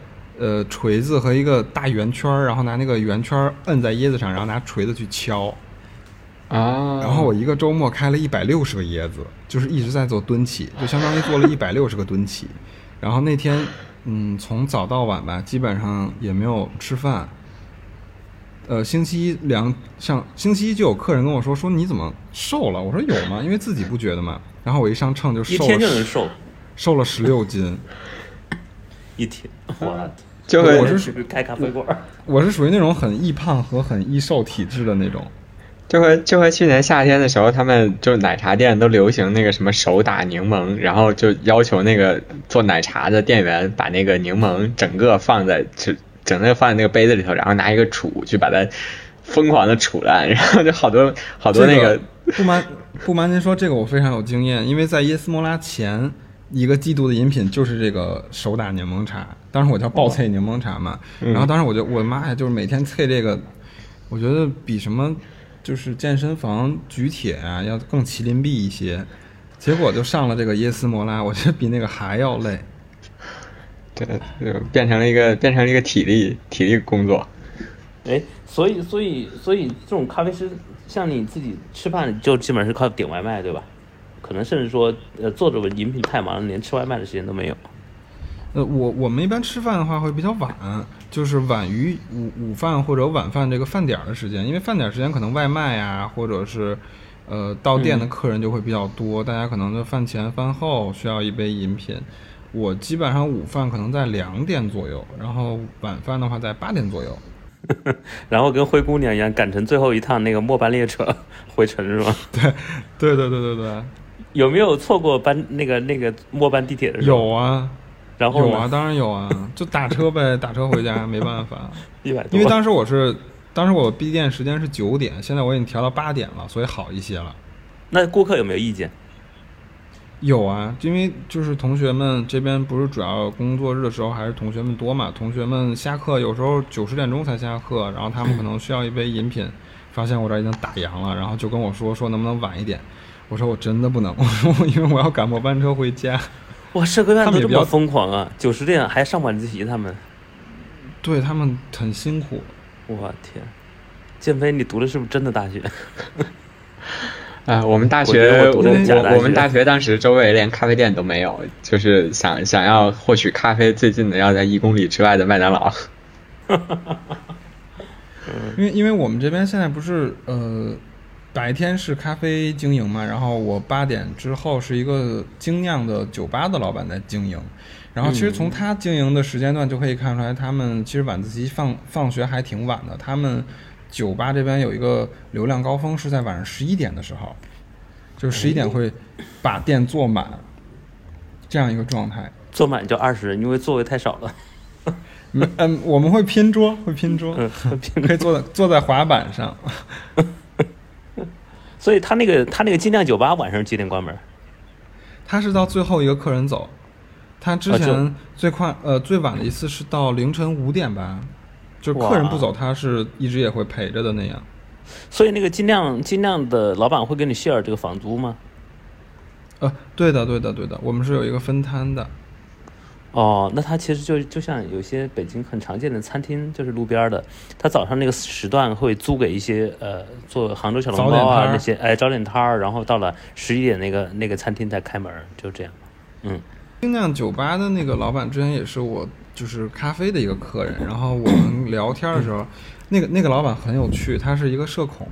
S1: 呃，锤子和一个大圆圈儿，然后拿那个圆圈儿摁在椰子上，然后拿锤子去敲。
S2: 啊！
S1: 然后我一个周末开了一百六十个椰子，就是一直在做蹲起，就相当于做了一百六十个蹲起。然后那天，嗯，从早到晚吧，基本上也没有吃饭。呃，星期一两，像星期一就有客人跟我说说你怎么瘦了？我说有吗？因为自己不觉得嘛。然后我一上秤就瘦了，一
S3: 天就能瘦，
S1: 瘦了十六斤。
S3: 一天，我
S2: 就
S1: 我是属
S3: 于开咖啡馆，
S1: 我是属于那种很易胖和很易瘦体质的那种。
S2: 就和就和去年夏天的时候，他们就奶茶店都流行那个什么手打柠檬，然后就要求那个做奶茶的店员把那个柠檬整个放在整整个放在那个杯子里头，然后拿一个杵去把它疯狂的杵烂，然后就好多好多那
S1: 个。不瞒不瞒您说，这个我非常有经验，因为在耶斯莫拉前一个季度的饮品就是这个手打柠檬茶，当时我叫爆脆柠檬茶嘛，然后当时我就我的妈呀，就是每天萃这个，我觉得比什么。就是健身房举铁啊，要更麒麟臂一些，结果就上了这个耶斯摩拉，我觉得比那个还要累。
S2: 对，就变成了一个变成了一个体力体力工作。
S3: 哎，所以所以所以这种咖啡师，像你自己吃饭就基本上是靠点外卖，对吧？可能甚至说，呃，做着饮品太忙了，连吃外卖的时间都没有。
S1: 呃，我我们一般吃饭的话会比较晚。就是晚于午午饭或者晚饭这个饭点儿的时间，因为饭点儿时间可能外卖呀，或者是，呃，到店的客人就会比较多，大家可能就饭前饭后需要一杯饮品。我基本上午饭可能在两点左右，然后晚饭的话在八点左右，
S3: 然后跟灰姑娘一样赶成最后一趟那个末班列车回城是吗？
S1: 对，对对对对对。
S3: 有没有错过班那个那个末班地铁的时候？
S1: 有啊。
S3: 然后有
S1: 啊，当然有啊，就打车呗，打车回家没办法。
S3: 一百
S1: 因为当时我是，当时我闭店时间是九点，现在我已经调到八点了，所以好一些了。
S3: 那顾客有没有意见？
S1: 有啊，因为就是同学们这边不是主要工作日的时候还是同学们多嘛，同学们下课有时候九十点钟才下课，然后他们可能需要一杯饮品，发现我这已经打烊了，然后就跟我说说能不能晚一点。我说我真的不能，我说因为我要赶末班车回家。
S3: 哇，社科院都这么疯狂啊！九十点还上晚自习，他们，
S1: 对他们很辛苦。
S3: 我天，建飞，你读的是不是真的大学？
S2: 啊，我们大学，我我们大学当时周围连咖啡店都没有，就是想想要获取咖啡最近的要在一公里之外的麦当劳。
S1: 因为因为我们这边现在不是呃。白天是咖啡经营嘛，然后我八点之后是一个精酿的酒吧的老板在经营，然后其实从他经营的时间段就可以看出来，他们其实晚自习放放学还挺晚的。他们酒吧这边有一个流量高峰是在晚上十一点的时候，就十一点会把店坐满，这样一个状态。
S3: 坐满就二十人，因为座位太少了。
S1: 嗯，我们会拼桌，会拼桌，可以坐在坐在滑板上。
S3: 所以他那个他那个精酿酒吧晚上几点关门？
S1: 他是到最后一个客人走，他之前最快呃最晚的一次是到凌晨五点吧，就是客人不走，他是一直也会陪着的那样。
S3: 所以那个精酿精酿的老板会给你 share 这个房租吗？
S1: 呃，对的对的对的，我们是有一个分摊的。
S3: 哦，那他其实就就像有些北京很常见的餐厅，就是路边的，他早上那个时段会租给一些呃做杭州小笼包啊那些，哎，早点摊儿，然后到了十一点那个那个餐厅才开门，就这样。嗯，
S1: 精酿酒吧的那个老板之前也是我就是咖啡的一个客人，然后我们聊天的时候，那个那个老板很有趣，他是一个社恐，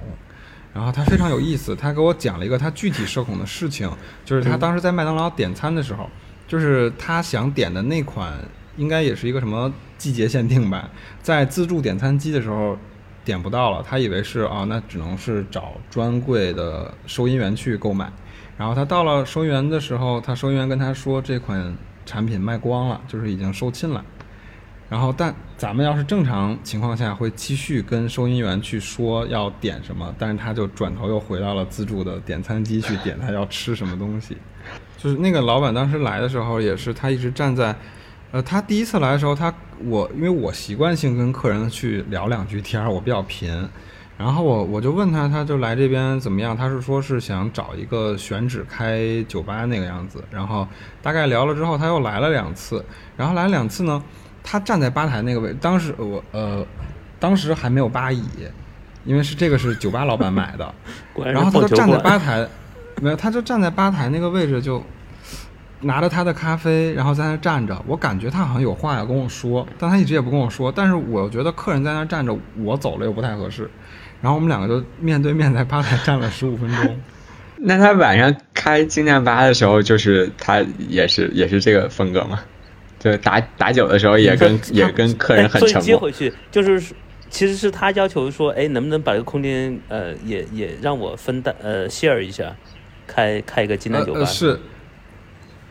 S1: 然后他非常有意思，他给我讲了一个他具体社恐的事情，就是他当时在麦当劳点餐的时候。就是他想点的那款，应该也是一个什么季节限定吧，在自助点餐机的时候点不到了，他以为是啊，那只能是找专柜的收银员去购买。然后他到了收银员的时候，他收银员跟他说这款产品卖光了，就是已经售罄了。然后但咱们要是正常情况下会继续跟收银员去说要点什么，但是他就转头又回到了自助的点餐机去点他要吃什么东西。就是那个老板当时来的时候，也是他一直站在，呃，他第一次来的时候，他我因为我习惯性跟客人去聊两句天儿，我比较贫，然后我我就问他，他就来这边怎么样？他是说是想找一个选址开酒吧那个样子，然后大概聊了之后，他又来了两次，然后来了两次呢，他站在吧台那个位，当时我呃，当时还没有吧椅，因为是这个是酒吧老板买的，然后他就站在吧台。没有，他就站在吧台那个位置，就拿着他的咖啡，然后在那站着。我感觉他好像有话要跟我说，但他一直也不跟我说。但是我觉得客人在那站着，我走了又不太合适。然后我们两个就面对面在吧台站了十五分钟。
S2: 那他晚上开精酿吧的时候，就是他也是也是这个风格吗？就打打酒的时候也跟 也跟客人很沉默。
S3: 接回去就是其实是他要求说，哎，能不能把这个空间呃也也让我分担呃 share 一下，开开一个精酿酒吧。
S1: 是，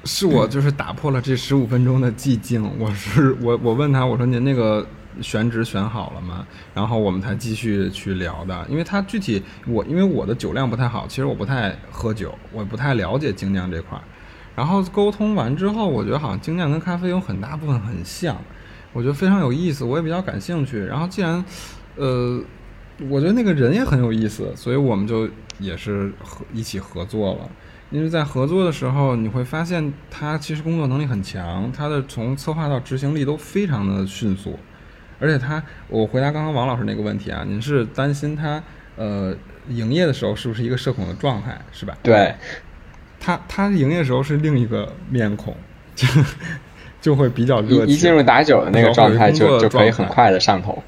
S1: 是我就是打破了这十五分钟的寂静。我是我我问他，我说您那个。选址选好了吗？然后我们才继续去聊的。因为他具体我因为我的酒量不太好，其实我不太喝酒，我不太了解精酿这块儿。然后沟通完之后，我觉得好像精酿跟咖啡有很大部分很像，我觉得非常有意思，我也比较感兴趣。然后既然，呃，我觉得那个人也很有意思，所以我们就也是合一起合作了。因为在合作的时候，你会发现他其实工作能力很强，他的从策划到执行力都非常的迅速。而且他，我回答刚刚王老师那个问题啊，您是担心他，呃，营业的时候是不是一个社恐的状态，是吧？
S2: 对，
S1: 他他营业的时候是另一个面孔，就就会比较热
S2: 情。一进入打酒的那个状态，就就可以很快的上头。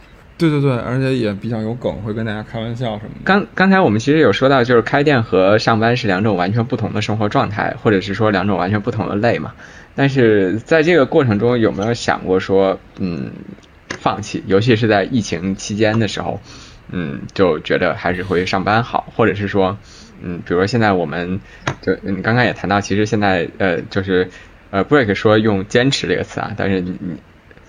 S1: 对对对，而且也比较有梗，会跟大家开玩笑什么的。
S2: 刚刚才我们其实有说到，就是开店和上班是两种完全不同的生活状态，或者是说两种完全不同的累嘛。但是在这个过程中，有没有想过说，嗯？放弃，尤其是在疫情期间的时候，嗯，就觉得还是回去上班好，或者是说，嗯，比如说现在我们，就你刚刚也谈到，其实现在呃，就是呃，break 说用坚持这个词啊，但是你，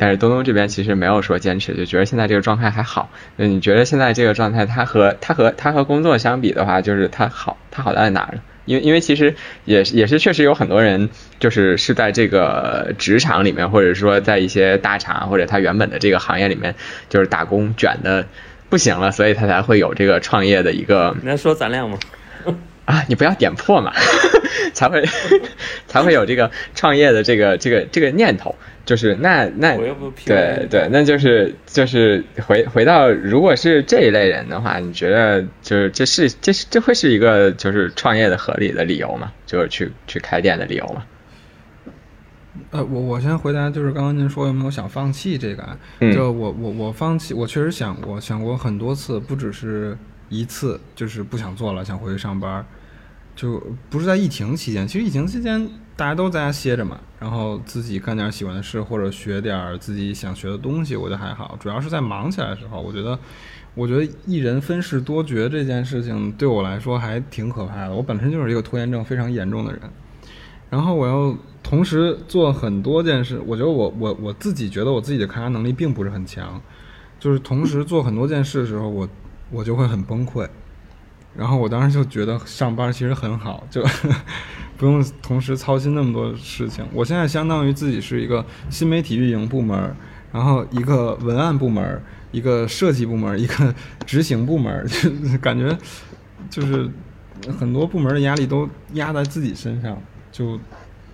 S2: 但是东东这边其实没有说坚持，就觉得现在这个状态还好。那你觉得现在这个状态，他和他和他和工作相比的话，就是他好，他好在哪儿？因为因为其实也也是确实有很多人就是是在这个职场里面，或者说在一些大厂或者他原本的这个行业里面，就是打工卷的不行了，所以他才会有这个创业的一个。
S3: 你在说咱俩吗？
S2: 啊，你不要点破嘛，才会 才会有这个创业的这个这个这个念头。就是那那对对，那就是就是回回到，如果是这一类人的话，你觉得就是这是这是这会是一个就是创业的合理的理由吗？就是去去开店的理由吗？
S1: 呃，我我先回答，就是刚刚您说有没有想放弃这个？就我我我放弃，我确实想过想过很多次，不只是一次，就是不想做了，想回去上班。就不是在疫情期间，其实疫情期间大家都在家歇着嘛，然后自己干点喜欢的事或者学点自己想学的东西，我觉得还好。主要是在忙起来的时候，我觉得，我觉得一人分饰多角这件事情对我来说还挺可怕的。我本身就是一个拖延症非常严重的人，然后我要同时做很多件事，我觉得我我我自己觉得我自己的抗压能力并不是很强，就是同时做很多件事的时候，我我就会很崩溃。然后我当时就觉得上班其实很好，就 不用同时操心那么多事情。我现在相当于自己是一个新媒体运营部门，然后一个文案部门，一个设计部门，一个执行部门，就感觉就是很多部门的压力都压在自己身上，就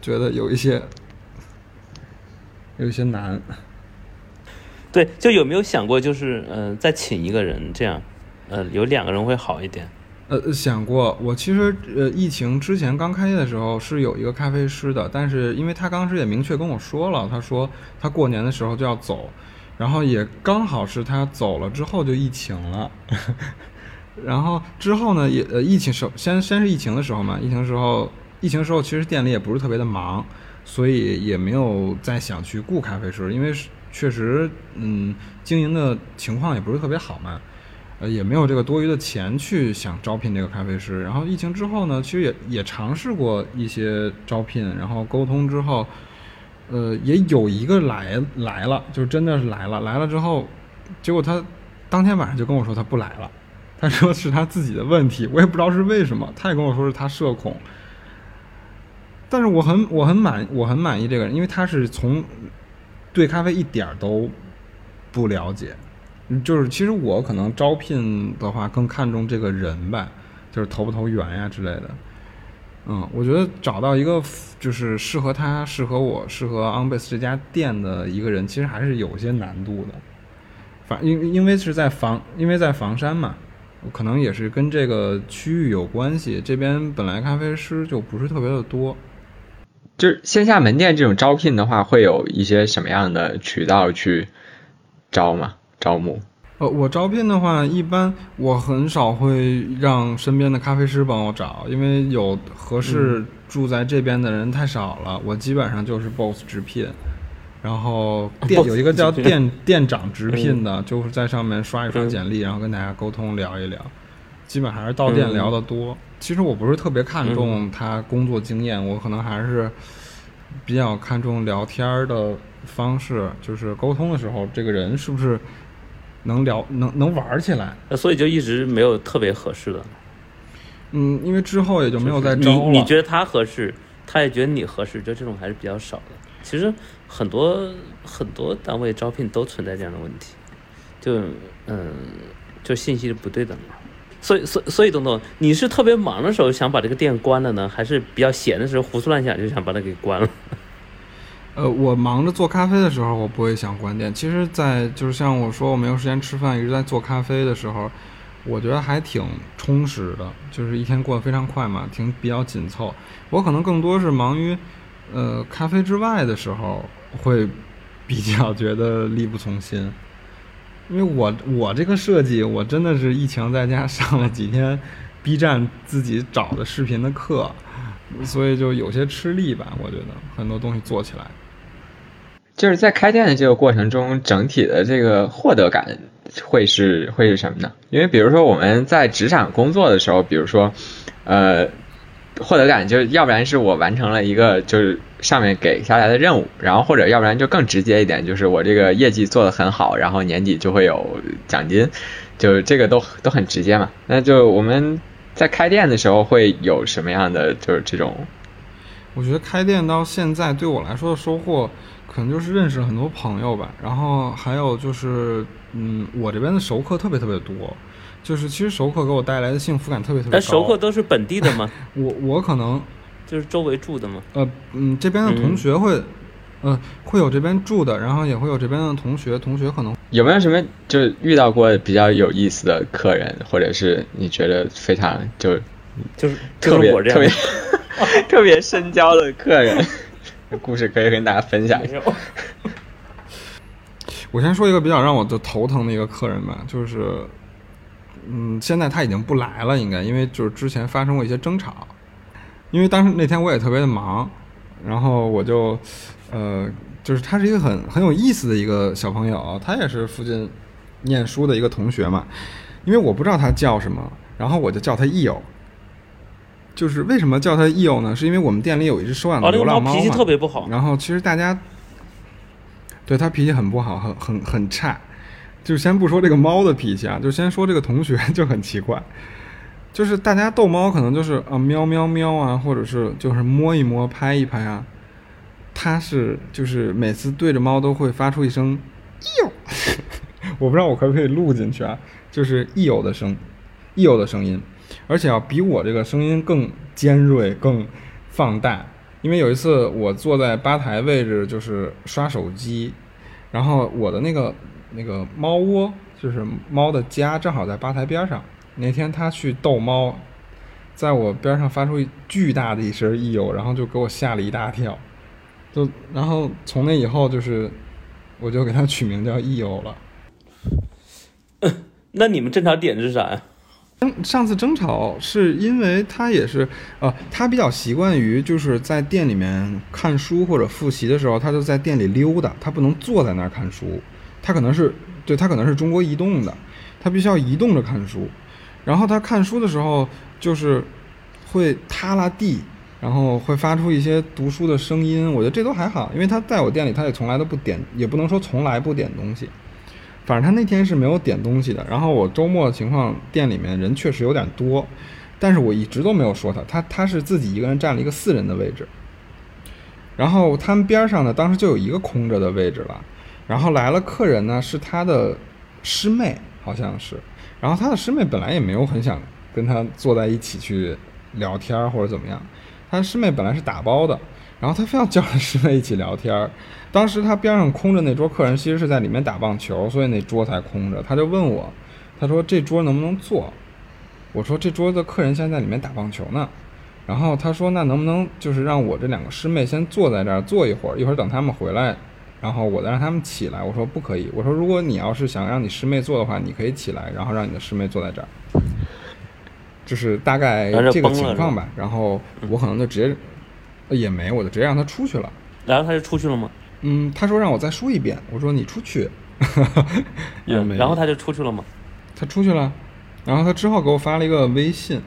S1: 觉得有一些有一些难。
S3: 对，就有没有想过，就是嗯，再请一个人，这样，呃，有两个人会好一点。
S1: 呃，想过。我其实呃，疫情之前刚开业的时候是有一个咖啡师的，但是因为他当时也明确跟我说了，他说他过年的时候就要走，然后也刚好是他走了之后就疫情了，然后之后呢也呃疫情时先先是疫情的时候嘛，疫情时候疫情时候其实店里也不是特别的忙，所以也没有再想去雇咖啡师，因为确实嗯经营的情况也不是特别好嘛。呃，也没有这个多余的钱去想招聘这个咖啡师。然后疫情之后呢，其实也也尝试过一些招聘，然后沟通之后，呃，也有一个来来了，就是真的是来了。来了之后，结果他当天晚上就跟我说他不来了，他说是他自己的问题，我也不知道是为什么。他也跟我说是他社恐，但是我很我很满我很满意这个人，因为他是从对咖啡一点都不了解。就是，其实我可能招聘的话更看重这个人吧，就是投不投缘呀之类的。嗯，我觉得找到一个就是适合他、适合我、适合 OnBase 这家店的一个人，其实还是有些难度的。反因因为是在房，因为在房山嘛，可能也是跟这个区域有关系。这边本来咖啡师就不是特别的多。
S2: 就是线下门店这种招聘的话，会有一些什么样的渠道去招吗？招募，
S1: 呃，我招聘的话，一般我很少会让身边的咖啡师帮我找，因为有合适住在这边的人太少了。我基本上就是 boss 直聘，然后 店有一个叫店店长直聘的，就是在上面刷一刷简历，然后跟大家沟通聊一聊，基本还是到店聊的多。其实我不是特别看重他工作经验，我可能还是比较看重聊天的方式，就是沟通的时候，这个人是不是能聊能能玩起来。
S3: 所以就一直没有特别合适的。
S1: 嗯，因为之后也就没有再
S3: 招了。你你觉得他合适，他也觉得你合适，就这种还是比较少的。其实很多很多单位招聘都存在这样的问题，就嗯，就信息的不对等嘛。所以，所所以，东东，你是特别忙的时候想把这个店关了呢，还是比较闲的时候胡思乱想就想把它给关了？
S1: 呃，我忙着做咖啡的时候，我不会想关店。其实，在就是像我说我没有时间吃饭，一直在做咖啡的时候。我觉得还挺充实的，就是一天过得非常快嘛，挺比较紧凑。我可能更多是忙于，呃，咖啡之外的时候，会比较 觉得力不从心。因为我我这个设计，我真的是疫情在家 上了几天 B 站自己找的视频的课，所以就有些吃力吧。我觉得很多东西做起来，
S2: 就是在开店的这个过程中，整体的这个获得感。会是会是什么呢？因为比如说我们在职场工作的时候，比如说，呃，获得感就要不然是我完成了一个就是上面给下来的任务，然后或者要不然就更直接一点，就是我这个业绩做得很好，然后年底就会有奖金，就这个都都很直接嘛。那就我们在开店的时候会有什么样的就是这种？
S1: 我觉得开店到现在对我来说的收获。可能就是认识了很多朋友吧，然后还有就是，嗯，我这边的熟客特别特别多，就是其实熟客给我带来的幸福感特别特别高。
S3: 但熟客都是本地的吗？
S1: 我我可能
S3: 就是周围住的吗？
S1: 呃，嗯，这边的同学会，呃，会有这边住的，然后也会有这边的同学，同学可能
S2: 有没有什么就是遇到过比较有意思的客人，或者是你觉得非常就
S3: 就是
S2: 特别
S3: 特
S2: 别 特别深交的客人。故事可以跟大家分享一下。
S1: 我先说一个比较让我就头疼的一个客人吧，就是，嗯，现在他已经不来了，应该因为就是之前发生过一些争吵，因为当时那天我也特别的忙，然后我就，呃，就是他是一个很很有意思的一个小朋友，他也是附近念书的一个同学嘛，因为我不知道他叫什么，然后我就叫他益友。就是为什么叫它益友呢？是因为我们店里有一只收养的流浪猫
S3: 脾气特别不好。
S1: 然后其实大家对它脾气很不好，很很很差。就先不说这个猫的脾气啊，就先说这个同学就很奇怪。就是大家逗猫可能就是啊喵喵喵啊，或者是就是摸一摸、拍一拍啊。它是就是每次对着猫都会发出一声 “ eo，”，我不知道我可不可以录进去啊？就是益友的声，益友的声音。而且要比我这个声音更尖锐、更放大，因为有一次我坐在吧台位置，就是刷手机，然后我的那个那个猫窝，就是猫的家，正好在吧台边上。那天他去逗猫，在我边上发出巨大的一声“咿呦”，然后就给我吓了一大跳。就然后从那以后，就是我就给它取名叫“咿呦”了。
S3: 那你们正常点是啥呀？
S1: 上次争吵是因为他也是，呃，他比较习惯于就是在店里面看书或者复习的时候，他就在店里溜达，他不能坐在那儿看书，他可能是对他可能是中国移动的，他必须要移动着看书，然后他看书的时候就是会塌拉地，然后会发出一些读书的声音，我觉得这都还好，因为他在我店里他也从来都不点，也不能说从来不点东西。反正他那天是没有点东西的，然后我周末的情况，店里面人确实有点多，但是我一直都没有说他，他他是自己一个人占了一个四人的位置，然后他们边上呢，当时就有一个空着的位置了，然后来了客人呢，是他的师妹，好像是，然后他的师妹本来也没有很想跟他坐在一起去聊天或者怎么样，他师妹本来是打包的，然后他非要叫他师妹一起聊天儿。当时他边上空着那桌客人，其实是在里面打棒球，所以那桌才空着。他就问我，他说这桌能不能坐？我说这桌的客人现在在里面打棒球呢。然后他说那能不能就是让我这两个师妹先坐在这儿坐一会儿，一会儿等他们回来，然后我再让他们起来。我说不可以，我说如果你要是想让你师妹坐的话，你可以起来，然后让你的师妹坐在这儿，就是大概这个情况吧。然后我可能就直接也没，我就直接让他出去了。
S3: 然后他就出去了吗？
S1: 嗯，他说让我再输一遍，我说你出去。
S3: 也 没然后他就出去了吗？
S1: 他出去了，然后他之后给我发了一个微信，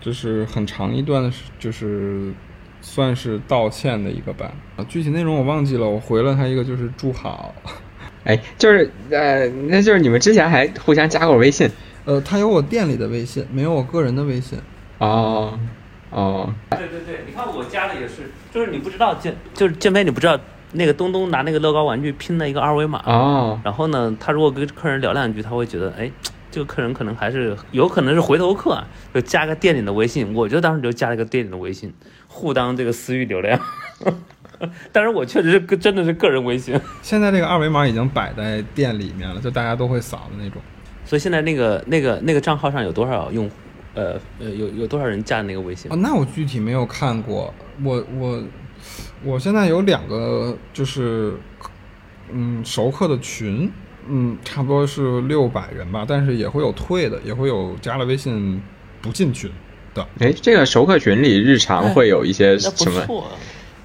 S1: 就是很长一段，就是算是道歉的一个吧。具体内容我忘记了，我回了他一个就是祝好。
S2: 哎，就是呃，那就是你们之前还互相加过微信？
S1: 呃，他有我店里的微信，没有我个人的微信。
S2: 哦，哦。
S3: 对对对，你看我加的也是，就是你不知道建，就是建飞，你不知道。那个东东拿那个乐高玩具拼了一个二维码，
S2: 哦，
S3: 然后呢，他如果跟客人聊两句，他会觉得，哎，这个客人可能还是有可能是回头客，就加个店里的微信。我就当时就加了个店里的微信，互当这个私域流量。但是我确实是真的是个人微信。
S1: 现在这个二维码已经摆在店里面了，就大家都会扫的那种。
S3: 所以现在那个那个那个账号上有多少用户？呃呃，有有多少人加那个微信？
S1: 哦，那我具体没有看过，我我。我现在有两个，就是，嗯，熟客的群，嗯，差不多是六百人吧，但是也会有退的，也会有加了微信不进群的。
S2: 哎，这个熟客群里日常会有一些什么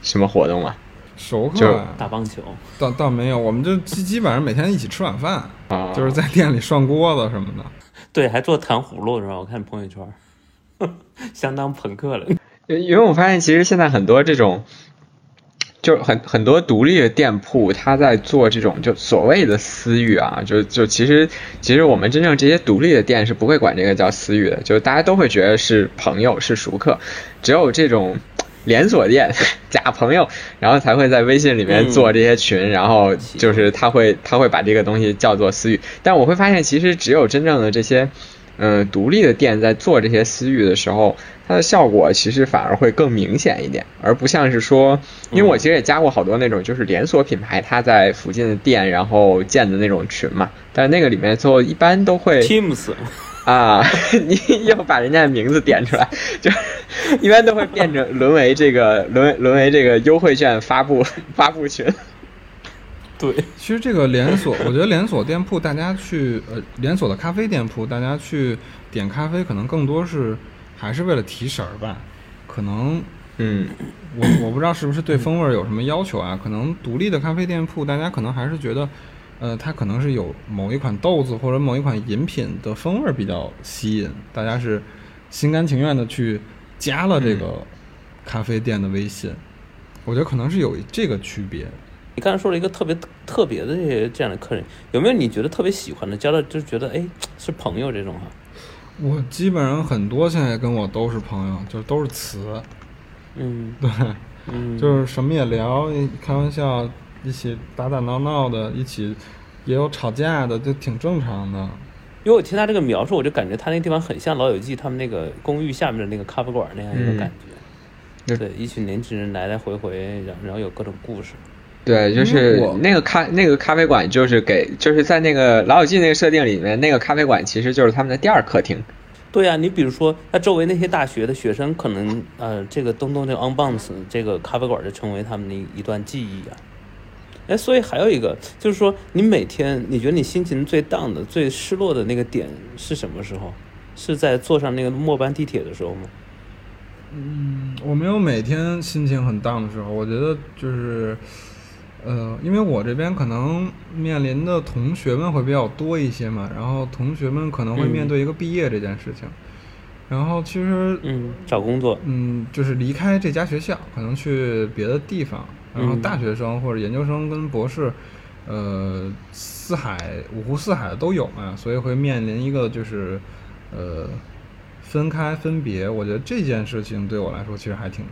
S2: 什么活动啊？
S1: 熟客
S3: 打棒球？
S1: 倒倒没有，我们就基基本上每天一起吃晚饭，
S2: 啊，
S1: 就是在店里涮锅子什么的。
S3: 对，还做糖葫芦是吧？我看朋友圈，相当朋克了。
S2: 因为我发现其实现在很多这种。就很很多独立的店铺，他在做这种就所谓的私域啊，就就其实其实我们真正这些独立的店是不会管这个叫私域的，就大家都会觉得是朋友是熟客，只有这种连锁店 假朋友，然后才会在微信里面做这些群，然后就是他会他会把这个东西叫做私域，但我会发现其实只有真正的这些。嗯，独立的店在做这些私域的时候，它的效果其实反而会更明显一点，而不像是说，因为我其实也加过好多那种就是连锁品牌，它在附近的店然后建的那种群嘛，但是那个里面最后一般都会
S3: Teams
S2: 啊，你要把人家的名字点出来，就一般都会变成沦为这个沦沦为这个优惠券发布发布群。
S3: 对，
S1: 其实这个连锁，我觉得连锁店铺，大家去呃，连锁的咖啡店铺，大家去点咖啡，可能更多是还是为了提神儿吧。可能，
S2: 嗯，
S1: 我我不知道是不是对风味有什么要求啊？可能独立的咖啡店铺，大家可能还是觉得，呃，它可能是有某一款豆子或者某一款饮品的风味比较吸引，大家是心甘情愿的去加了这个咖啡店的微信。我觉得可能是有这个区别。
S3: 你刚才说了一个特别特别的这些这样的客人，有没有你觉得特别喜欢的，加了就觉得哎是朋友这种哈？
S1: 我基本上很多现在跟我都是朋友，就都是词，
S3: 嗯，
S1: 对，
S3: 嗯，
S1: 就是什么也聊，开玩笑，一起打打闹闹的，一起也有吵架的，就挺正常的。
S3: 因为我听他这个描述，我就感觉他那地方很像老友记他们那个公寓下面的那个咖啡馆那样一个感觉，对，一群年轻人来来回回，然然后有各种故事。
S2: 对，就是那个咖那个咖啡馆，就是给就是在那个老友记那个设定里面，那个咖啡馆其实就是他们的第二客厅。
S3: 对呀，你比如说，他周围那些大学的学生，可能呃，这个东东这个 On Bounce 这个咖啡馆就成为他们的一段记忆啊。哎，所以还有一个就是说，你每天你觉得你心情最 down 的、最失落的那个点是什么时候？是在坐上那个末班地铁的时候吗？
S1: 嗯，我没有每天心情很 down 的时候，我觉得就是。呃，因为我这边可能面临的同学们会比较多一些嘛，然后同学们可能会面对一个毕业这件事情，然后其实
S3: 嗯找工作
S1: 嗯就是离开这家学校，可能去别的地方，然后大学生或者研究生跟博士，呃四海五湖四海的都有嘛，所以会面临一个就是呃分开分别，我觉得这件事情对我来说其实还挺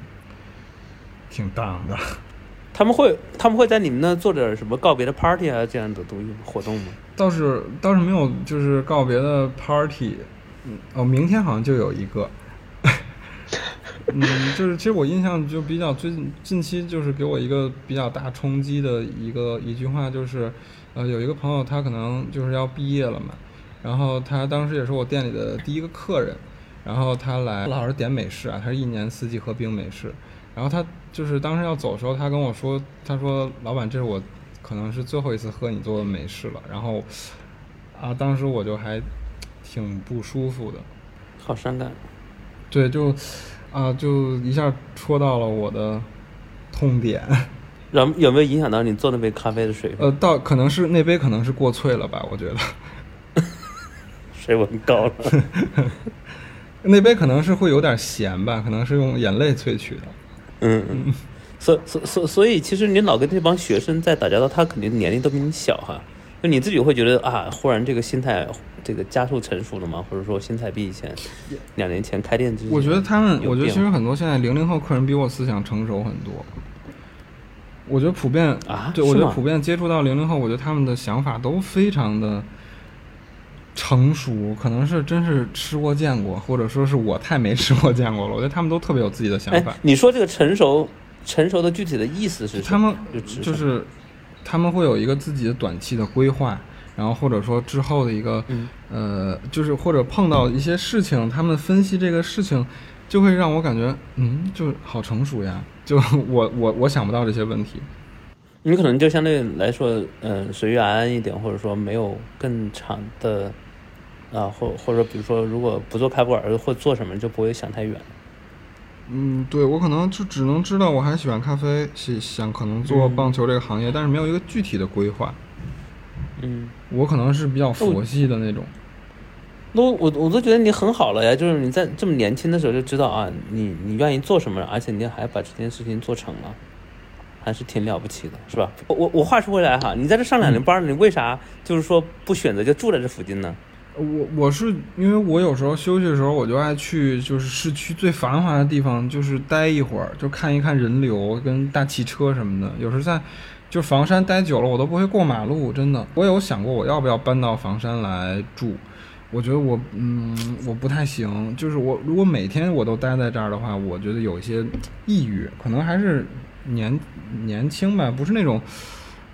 S1: 挺大的。
S3: 他们会他们会在你们那做点什么告别的 party 啊这样的东西活动吗？
S1: 倒是倒是没有，就是告别的 party 嗯。哦，明天好像就有一个。嗯，就是其实我印象就比较最近近期就是给我一个比较大冲击的一个一句话，就是呃有一个朋友他可能就是要毕业了嘛，然后他当时也是我店里的第一个客人，然后他来老是点美式啊，他是一年四季喝冰美式。然后他就是当时要走的时候，他跟我说：“他说老板，这是我可能是最后一次喝你做的美式了。”然后啊，当时我就还挺不舒服的，
S3: 好伤感。
S1: 对，就啊，就一下戳到了我的痛点。
S3: 然后有没有影响到你做那杯咖啡的水平？
S1: 呃，倒可能是那杯可能是过萃了吧，我觉得。
S3: 水温高了。
S1: 那杯可能是会有点咸吧，可能是用眼泪萃取的。
S3: 嗯嗯。所所所所以，其实你老跟这帮学生在打交道，他肯定年龄都比你小哈。就你自己会觉得啊，忽然这个心态这个加速成熟了吗？或者说心态比以前两年前开店之前？
S1: 我觉得他们，我觉得其实很多现在零零后客人比我思想成熟很多。我觉得普遍
S3: 啊，
S1: 对我觉得普遍接触到零零后，我觉得他们的想法都非常的成熟，可能是真是吃过见过，或者说是我太没吃过见过了。我觉得他们都特别有自己的想法。
S3: 你说这个成熟？成熟的具体的意思是什么
S1: 他们就是他们会有一个自己的短期的规划，然后或者说之后的一个呃，就是或者碰到一些事情，他们分析这个事情，就会让我感觉嗯，就好成熟呀。就我我我想不到这些问题。
S3: 你可能就相对来说，嗯，随遇而安一点，或者说没有更长的啊，或或者比如说，如果不做开馆儿或做什么，就不会想太远。
S1: 嗯，对我可能就只能知道我还喜欢咖啡，想想可能做棒球这个行业，但是没有一个具体的规划。
S3: 嗯，
S1: 我可能是比较佛系的那种。
S3: 那我我都觉得你很好了呀，就是你在这么年轻的时候就知道啊，你你愿意做什么，而且你还把这件事情做成了，还是挺了不起的，是吧？我我我话说回来哈，你在这上两年班，你为啥就是说不选择就住在这附近呢？
S1: 我我是因为我有时候休息的时候，我就爱去就是市区最繁华的地方，就是待一会儿，就看一看人流跟大汽车什么的。有时在就房山待久了，我都不会过马路，真的。我有想过我要不要搬到房山来住，我觉得我嗯我不太行，就是我如果每天我都待在这儿的话，我觉得有一些抑郁，可能还是年年轻吧，不是那种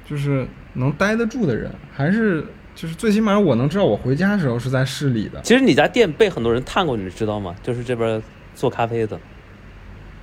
S1: 就是能待得住的人，还是。就是最起码我能知道我回家的时候是在市里的。
S3: 其实你家店被很多人探过，你知道吗？就是这边做咖啡的。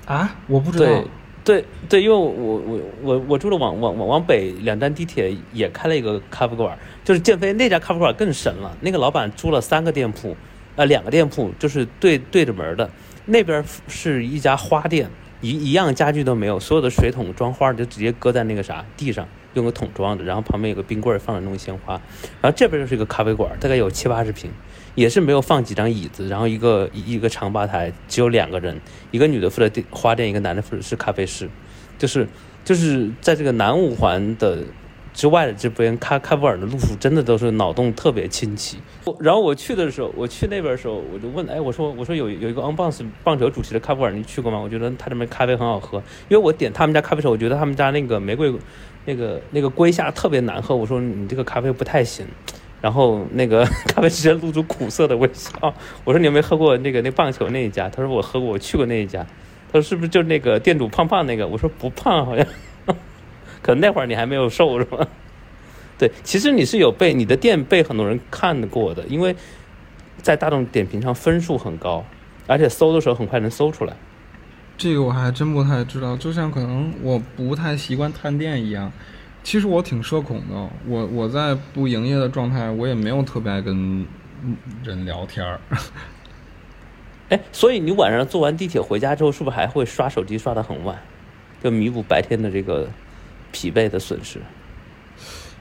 S1: 啊，我不知道。
S3: 对对对，因为我我我我住的往往往往北两站地铁也开了一个咖啡馆，就是建飞那家咖啡馆更神了。那个老板租了三个店铺，呃，两个店铺就是对对着门的。那边是一家花店，一一样家具都没有，所有的水桶装花就直接搁在那个啥地上。用个桶装的，然后旁边有个冰柜放着弄鲜花，然后这边就是一个咖啡馆，大概有七八十平，也是没有放几张椅子，然后一个一个长吧台，只有两个人，一个女的负责花店，一个男的负责是咖啡师，就是就是在这个南五环的之外的这边咖咖啡馆的路数真的都是脑洞特别清奇。然后我去的时候，我去那边的时候，我就问，哎，我说我说有有一个 Unbounce 棒球主题的咖啡馆，你去过吗？我觉得他这边咖啡很好喝，因为我点他们家咖啡的时候，我觉得他们家那个玫瑰。那个那个龟下特别难喝，我说你这个咖啡不太行，然后那个 咖啡师露出苦涩的微笑。我说你有没有喝过那个那棒球那一家？他说我喝过，我去过那一家。他说是不是就那个店主胖胖那个？我说不胖，好像，可能那会儿你还没有瘦是吧？对，其实你是有被你的店被很多人看过的，因为在大众点评上分数很高，而且搜的时候很快能搜出来。
S1: 这个我还真不太知道，就像可能我不太习惯探店一样。其实我挺社恐的，我我在不营业的状态，我也没有特别爱跟人聊天儿。
S3: 哎，所以你晚上坐完地铁回家之后，是不是还会刷手机刷的很晚，就弥补白天的这个疲惫的损失？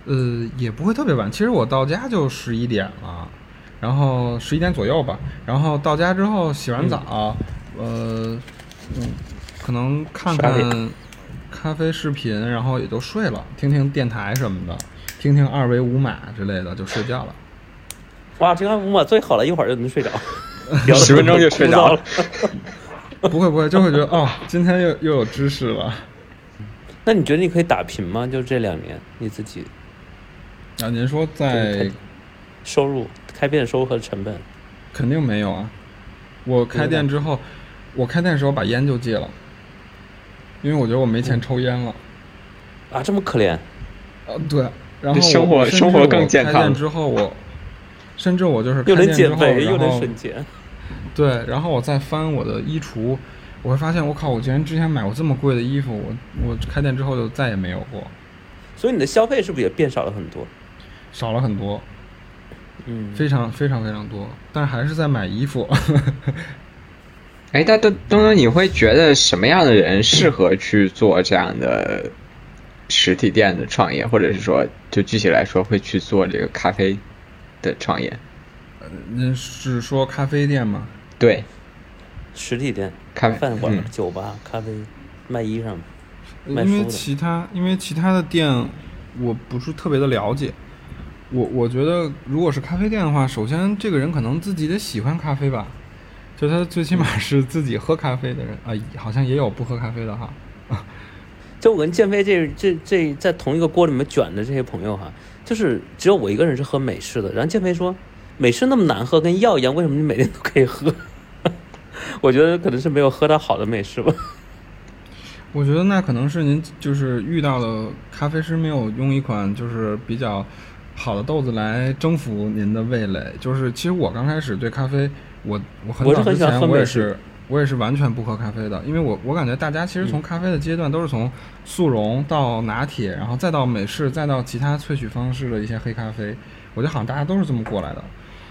S1: 呃，也不会特别晚。其实我到家就十一点了，然后十一点左右吧。然后到家之后洗完澡，呃。嗯，可能看看咖啡视频，然后也就睡了，听听电台什么的，听听二维五码之类的，就睡觉了。
S3: 哇，听二维五码最好了，一会儿就能睡着，
S2: 十分钟就睡着了。
S1: 不会不会，就会觉得哦，今天又又有知识了。
S3: 那你觉得你可以打平吗？就这两年你自己？
S1: 啊，您说在
S3: 收入、开店收入和成本？
S1: 肯定没有啊！我开店之后。我开店的时候把烟就戒了，因为我觉得我没钱抽烟了。
S3: 啊，这么可怜。
S1: 呃，对。然后
S2: 生活生活更健康。
S1: 开店之后，我甚至我就是
S3: 又能减肥又能省钱。
S1: 对，然后我再翻我的衣橱，我会发现，我靠，我竟然之前买过这么贵的衣服，我我开店之后就再也没有过。
S3: 所以你的消费是不是也变少了很多？
S1: 少了很多。
S3: 嗯。
S1: 非常非常非常多，但是还是在买衣服。
S2: 哎，但东东东，你会觉得什么样的人适合去做这样的实体店的创业，或者是说就具体来说会去做这个咖啡的创业？
S1: 那是说咖啡店吗？
S2: 对，
S3: 实体店、
S2: 咖啡
S3: 饭馆、
S2: 嗯
S3: 酒吧、咖啡、卖衣裳的。
S1: 因为其他因为其他的店我不是特别的了解。我我觉得如果是咖啡店的话，首先这个人可能自己得喜欢咖啡吧，就他最起码是自己喝咖啡的人啊、好像也有不喝咖啡的哈。
S3: 就我跟建飞这这这在同一个锅里面卷的这些朋友哈，就是只有我一个人是喝美式的。然后建飞说，美式那么难喝，跟药一样，为什么你每天都可以喝？我觉得可能是没有喝到好的美式吧。
S1: 我觉得那可能是您就是遇到了咖啡师没有用一款就是比较好的豆子来征服您的味蕾。就是其实我刚开始对咖啡，我我很早之前
S3: 很喜欢喝美
S1: 我也是我也是完全不喝咖啡的，因为我我感觉大家其实从咖啡的阶段都是从速溶到拿铁，然后再到美式，再到其他萃取方式的一些黑咖啡。我觉得好像大家都是这么过来的。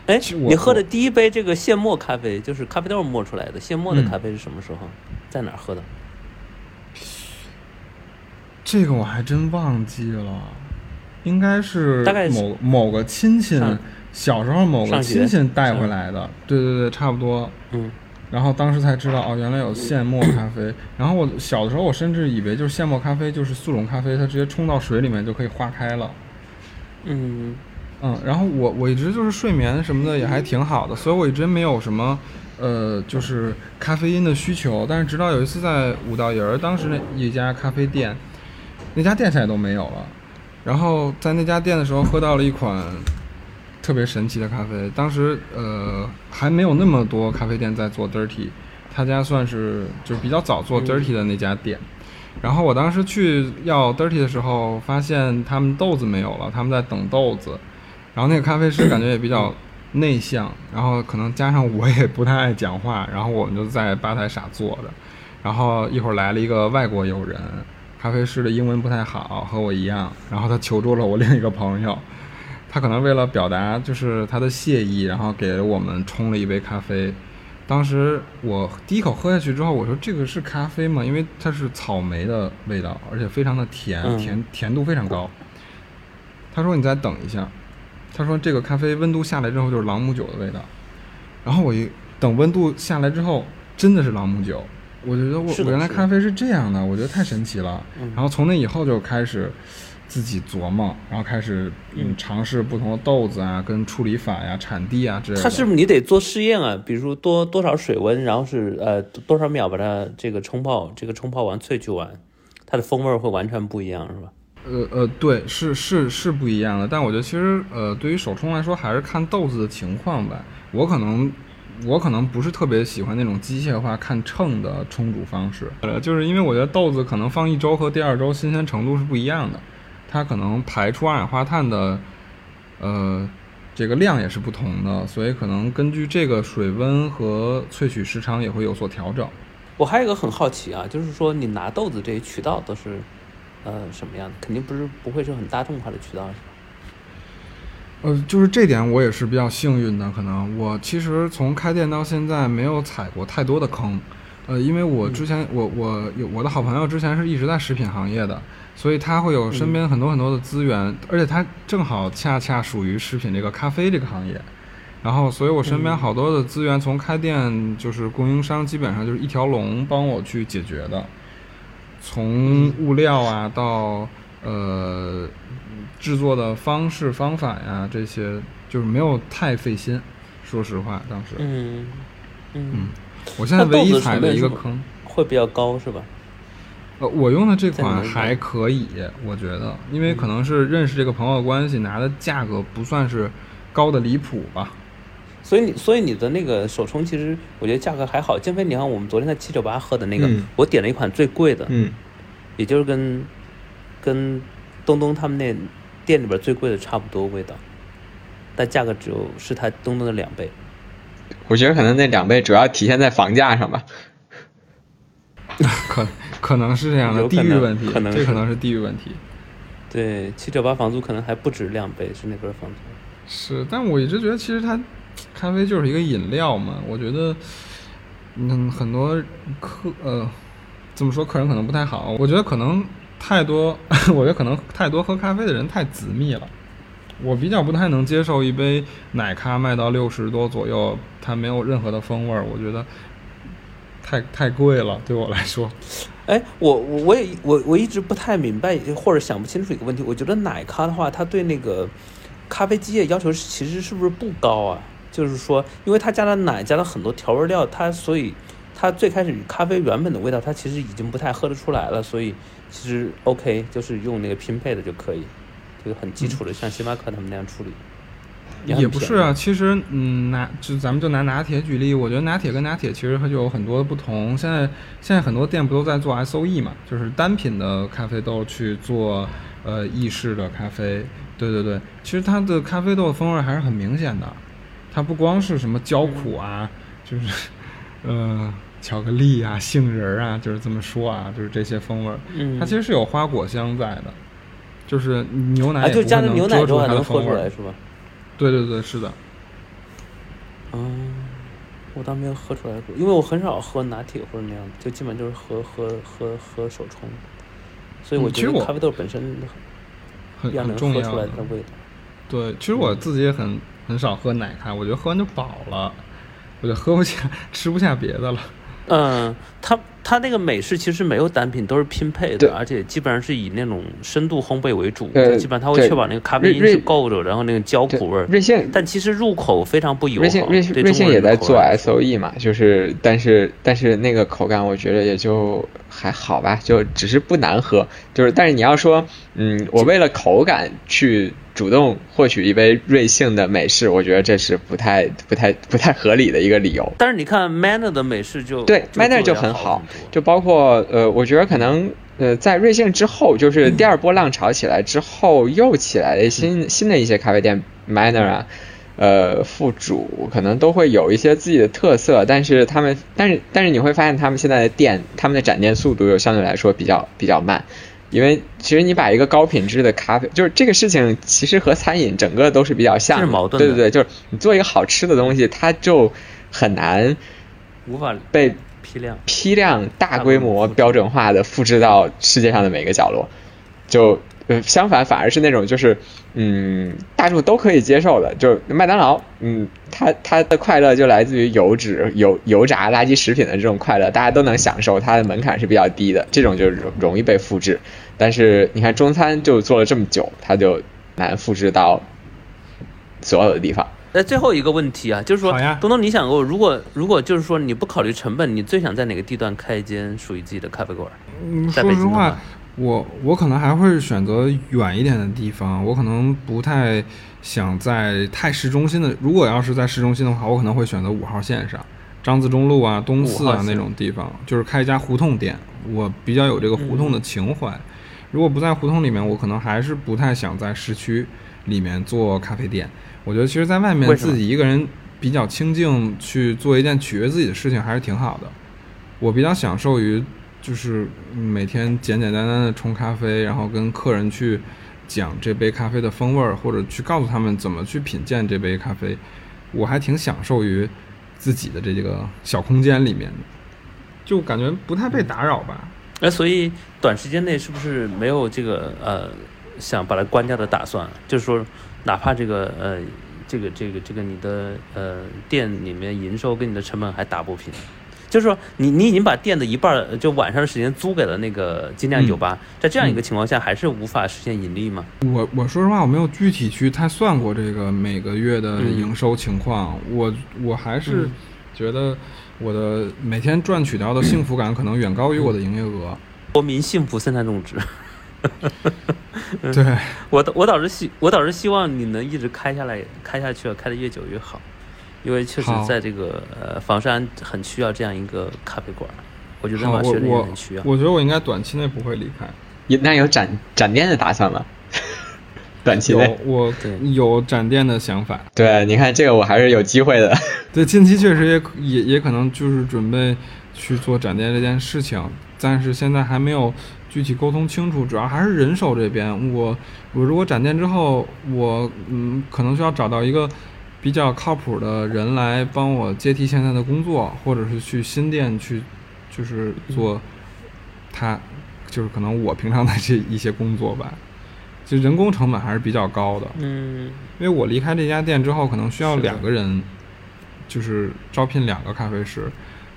S3: 哎你喝的第一杯这个现磨咖啡，就是咖啡豆磨出来的现磨的
S1: 嗯
S3: 咖啡是什么时候？在哪儿喝的？
S1: 这个我还真忘记了，应该是
S3: 大概是
S1: 某某个亲戚
S3: 上
S1: 小时候某个亲戚带回来的，对对对，差不多。
S3: 嗯，
S1: 然后当时才知道哦，原来有现磨咖啡。然后我小的时候，我甚至以为就是现磨咖啡就是速溶咖啡，它直接冲到水里面就可以化开了。
S3: 嗯，
S1: 嗯，然后我我一直就是睡眠什么的也还挺好的，所以我一直没有什么呃就是咖啡因的需求。但是直到有一次在五道营儿，当时那一家咖啡店，那家店现在都没有了。然后在那家店的时候喝到了一款特别神奇的咖啡，当时呃还没有那么多咖啡店在做 dirty，他家算是就是比较早做
S3: 嗯
S1: dirty 的那家店。然后我当时去要 dirty 的时候，发现他们豆子没有了，他们在等豆子。然后那个咖啡师感觉也比较内向，然后可能加上我也不太爱讲话，然后我们就在吧台傻坐着。然后一会儿来了一个外国友人，咖啡师的英文不太好，和我一样，然后他求助了我另一个朋友，他可能为了表达就是他的谢意，然后给我们冲了一杯咖啡。当时我第一口喝下去之后，我说这个是咖啡吗？因为它是草莓的味道，而且非常的甜，
S3: 嗯
S1: 甜甜度非常高。他说你再等一下，他说这个咖啡温度下来之后就是朗姆酒的味道。然后我一等温度下来之后，真的是朗姆酒。我觉得我我原来咖啡是这样的，我觉得太神奇了。
S3: 嗯
S1: 然后从那以后就开始自己琢磨，然后开始嗯
S3: 嗯
S1: 尝试不同的豆子啊、跟处理法呀、产地啊之类的。
S3: 它是不是你得做试验啊？比如说多多少水温，然后是呃多少秒把它这个冲泡，这个冲泡完萃取完，它的风味儿会完全不一样，是吧？
S1: 呃呃，对，是是是不一样的，但我觉得其实呃，对于手冲来说，还是看豆子的情况吧。我可能我可能不是特别喜欢那种机械化看秤的冲煮方式，呃，就是因为我觉得豆子可能放一周和第二周新鲜程度是不一样的，它可能排出二氧化碳的呃这个量也是不同的，所以可能根据这个水温和萃取时长也会有所调整。
S3: 我还有一个很好奇啊，就是说你拿豆子这些渠道都是呃什么样的？肯定不是不会是很大众化的渠道，是吧？
S1: 呃，就是这点我也是比较幸运的，可能我其实从开店到现在没有踩过太多的坑，呃，因为我之前、我我有我的好朋友之前是一直在食品行业的，所以他会有身边很多很多的资源，而且他正好恰恰属于食品这个咖啡这个行业，然后所以我身边好多的资源从开店就是供应商基本上就是一条龙帮我去解决的，从物料啊到呃制作的方式方法呀这些，就是没有太费心。说实话，当时，
S3: 嗯嗯，
S1: 我现在唯一踩的一个坑，
S3: 会比较高是吧？
S1: 呃，我用的这款还可以，我觉得，因为可能是认识这个朋友的关系，拿的价格不算是高的离谱吧。
S3: 所以你所以你的那个手冲其实我觉得价格还好。建飞，你看我们昨天在七九八喝的那个，
S2: 嗯
S3: 我点了一款最贵的，
S2: 嗯，
S3: 也就是跟跟东东他们那店里边最贵的差不多味道，但价格只有是他东东的两倍。
S2: 我觉得可能那两倍主要体现在房价上吧。
S1: 可可能是这样的，地域问题，
S3: 可能
S1: 这可能是地域问题。
S3: 对，七九八房租可能还不止两倍，是那边房租。
S1: 是，但我一直觉得其实它咖啡就是一个饮料嘛，我觉得嗯很多客呃怎么说客人可能不太好，我觉得可能太多，我觉得可能太多喝咖啡的人太紫密了。我比较不太能接受一杯奶咖卖到六十多左右，它没有任何的风味儿，我觉得太太贵了，对我来说。
S3: 哎，我我我也我我一直不太明白或者想不清楚一个问题，我觉得奶咖的话，它对那个咖啡机液要求其实是不是不高啊？就是说，因为它加了奶，加了很多调味料，它所以它最开始咖啡原本的味道，它其实已经不太喝得出来了，所以其实 OK，就是用那个拼配的就可以。就很基础的，像星巴克他们那样处理，
S1: 也不是啊。其实，嗯，拿就咱们就拿拿铁举例，我觉得拿铁跟拿铁其实它就有很多的不同。现在现在很多店不都在做 S O E 嘛，就是单品的咖啡豆去做呃意式的咖啡。对对对，其实它的咖啡豆的风味还是很明显的，它不光是什么焦苦啊，就是呃巧克力啊、杏仁啊，就是这么说啊，就是这些风味，嗯它其实是有花果香在的。就是牛奶，
S3: 就加的牛奶之后
S1: 还
S3: 能喝出来是吧？
S1: 对对对，是的。
S3: 嗯，我倒没有喝出来过，因为我很少喝拿铁或者那样，就基本就是喝喝喝喝手冲。所以我觉得咖啡豆本身
S1: 很
S3: 很
S1: 重要
S3: 的味道。
S1: 对，其实我自己也很很少喝奶咖，我觉得喝完就饱了，我就喝不下，吃不下别的了。
S3: 嗯，它它那个美式其实没有单品，都是拼配的，而且基本上是以那种深度烘焙为主。基本上它会确保那个咖啡因是够的，然后那个焦苦味儿。
S2: 瑞幸，
S3: 但其实入口非常不友好。
S2: 瑞幸瑞瑞幸也在做 S O E 嘛，就是但是但是那个口感我觉得也就还好吧，就只是不难喝。就是但是你要说，嗯，我为了口感去。主动获取一杯瑞幸的美式，我觉得这是不太、不太、不太合理的一个理由。
S3: 但是你看 Manner 的美式就
S2: 对 Manner 就很好，就包括呃，我觉得可能呃，在瑞幸之后，就是第二波浪潮起来之后，又起来的新新的一些咖啡店 Manner 啊，呃，副主可能都会有一些自己的特色，但是他们，但是但是你会发现他们现在的店，他们的展店速度又相对来说比较比较慢。因为其实你把一个高品质的咖啡，就是这个事情，其实和餐饮整个都是比较像，
S3: 是矛盾
S2: 的。对对对，就是你做一个好吃的东西，它就很难
S3: 无法
S2: 被
S3: 批量
S2: 批量大规模标准化的复制到世界上的每个角落，就。呃，相反，反而是那种就是，嗯，大众都可以接受的，就麦当劳，嗯，它它的快乐就来自于油脂、油油炸垃圾食品的这种快乐，大家都能享受，它的门槛是比较低的，这种就容容易被复制。但是你看中餐就做了这么久，它就难复制到所有的地方。
S3: 那最后一个问题啊，就是说，东东，你想过，如果如果就是说你不考虑成本，你最想在哪个地段开一间属于自己的咖啡馆？
S1: 嗯，说实话。我我可能还会选择远一点的地方，我可能不太想在太市中心的。如果要是在市中心的话，我可能会选择五号线上，张自忠路啊、东四啊那种地方，就是开一家胡同店。我比较有这个胡同的情怀。如果不在胡同里面，我可能还是不太想在市区里面做咖啡店。我觉得其实在外面自己一个人比较清静，去做一件取悦自己的事情还是挺好的。我比较享受于。就是每天简简单单的冲咖啡，然后跟客人去讲这杯咖啡的风味儿，或者去告诉他们怎么去品鉴这杯咖啡，我还挺享受于自己的这个小空间里面的，就感觉不太被打扰吧。
S3: 那所以短时间内是不是没有这个呃想把它关掉的打算？就是说，哪怕这个呃这个这个这个你的呃店里面营收跟你的成本还打不平。就是说，你你已经把店的一半就晚上的时间租给了那个精酿酒吧，在这样一个情况下，还是无法实现盈利吗？
S1: 我我说实话，我没有具体去太算过这个每个月的营收情况。我我还是觉得我的每天赚取到的幸福感可能远高于我的营业额。
S3: 国民幸福生产总值。
S1: 对
S3: 我我倒是希我倒是希望你能一直开下来，开下去，开的越久越好。因为确实在这个呃房山很需要这样一个咖啡馆，我觉得马学人也很需要。
S1: 我觉得我应该短期内不会离开。
S2: 有那有展展店的打算吗？短期内
S1: 我有展店的想法。
S2: 对，你看这个我还是有机会的。
S1: 对，近期确实也也也可能就是准备去做展店这件事情，但是现在还没有具体沟通清楚，主要还是人手这边。我我如果展店之后，我嗯可能需要找到一个。比较靠谱的人来帮我接替现在的工作，或者是去新店去，就是做他就是可能我平常的这一些工作吧，就人工成本还是比较高的。
S3: 嗯，
S1: 因为我离开这家店之后，可能需要两个人，就是招聘两个咖啡师，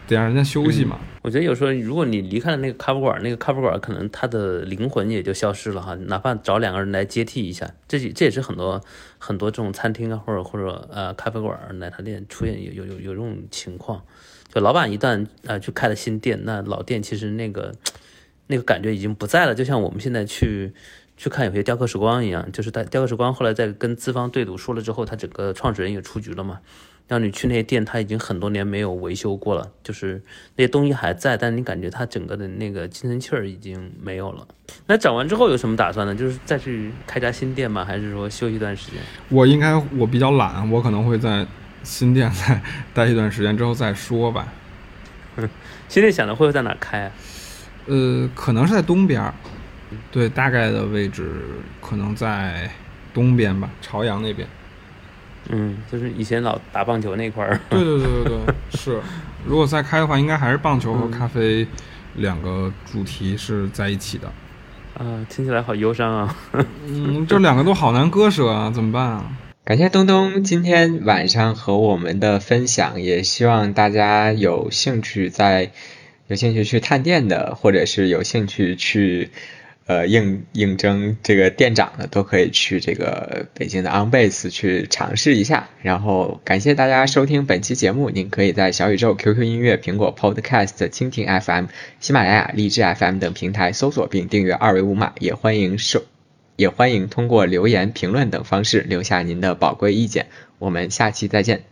S1: 得让人家休息嘛。
S3: 我觉得有时候，如果你离开了那个咖啡馆，那个咖啡馆可能它的灵魂也就消失了哈。哪怕找两个人来接替一下，这这也是很多很多这种餐厅啊，或者或者呃咖啡馆、奶茶店出现有有有有这种情况。就老板一旦呃去开了新店，那老店其实那个那个感觉已经不在了。就像我们现在去去看有些雕刻时光一样，就是在雕刻时光后来在跟资方对赌输了之后，他整个创始人也出局了嘛。让你去那些店，他已经很多年没有维修过了，就是那些东西还在，但你感觉它整个的那个精神气儿已经没有了。那涨完之后有什么打算呢？就是再去开家新店吗？还是说休息一段时间？
S1: 我应该我比较懒，我可能会在新店再 待一段时间之后再说吧。
S3: 新店想着会在哪开啊？
S1: 呃，可能是在东边，对，大概的位置可能在东边吧，朝阳那边。
S3: 嗯，就是以前老打棒球那块儿。
S1: 对对对对对，是。如果再开的话，应该还是棒球和咖啡两个主题是在一起的。
S3: 啊，听起来好忧伤啊。
S1: 嗯，这两个都好难割舍啊，怎么办啊？
S2: 感谢东东今天晚上和我们的分享，也希望大家有兴趣在有兴趣去探店的，或者是有兴趣去。呃，应应征这个店长的都可以去这个北京的 OnBase 去尝试一下。然后感谢大家收听本期节目，您可以在小宇宙、QQ 音乐、苹果 Podcast、蜻蜓 FM、喜马拉雅、荔枝 FM 等平台搜索并订阅二维码。也欢迎收，也欢迎通过留言、评论等方式留下您的宝贵意见。我们下期再见。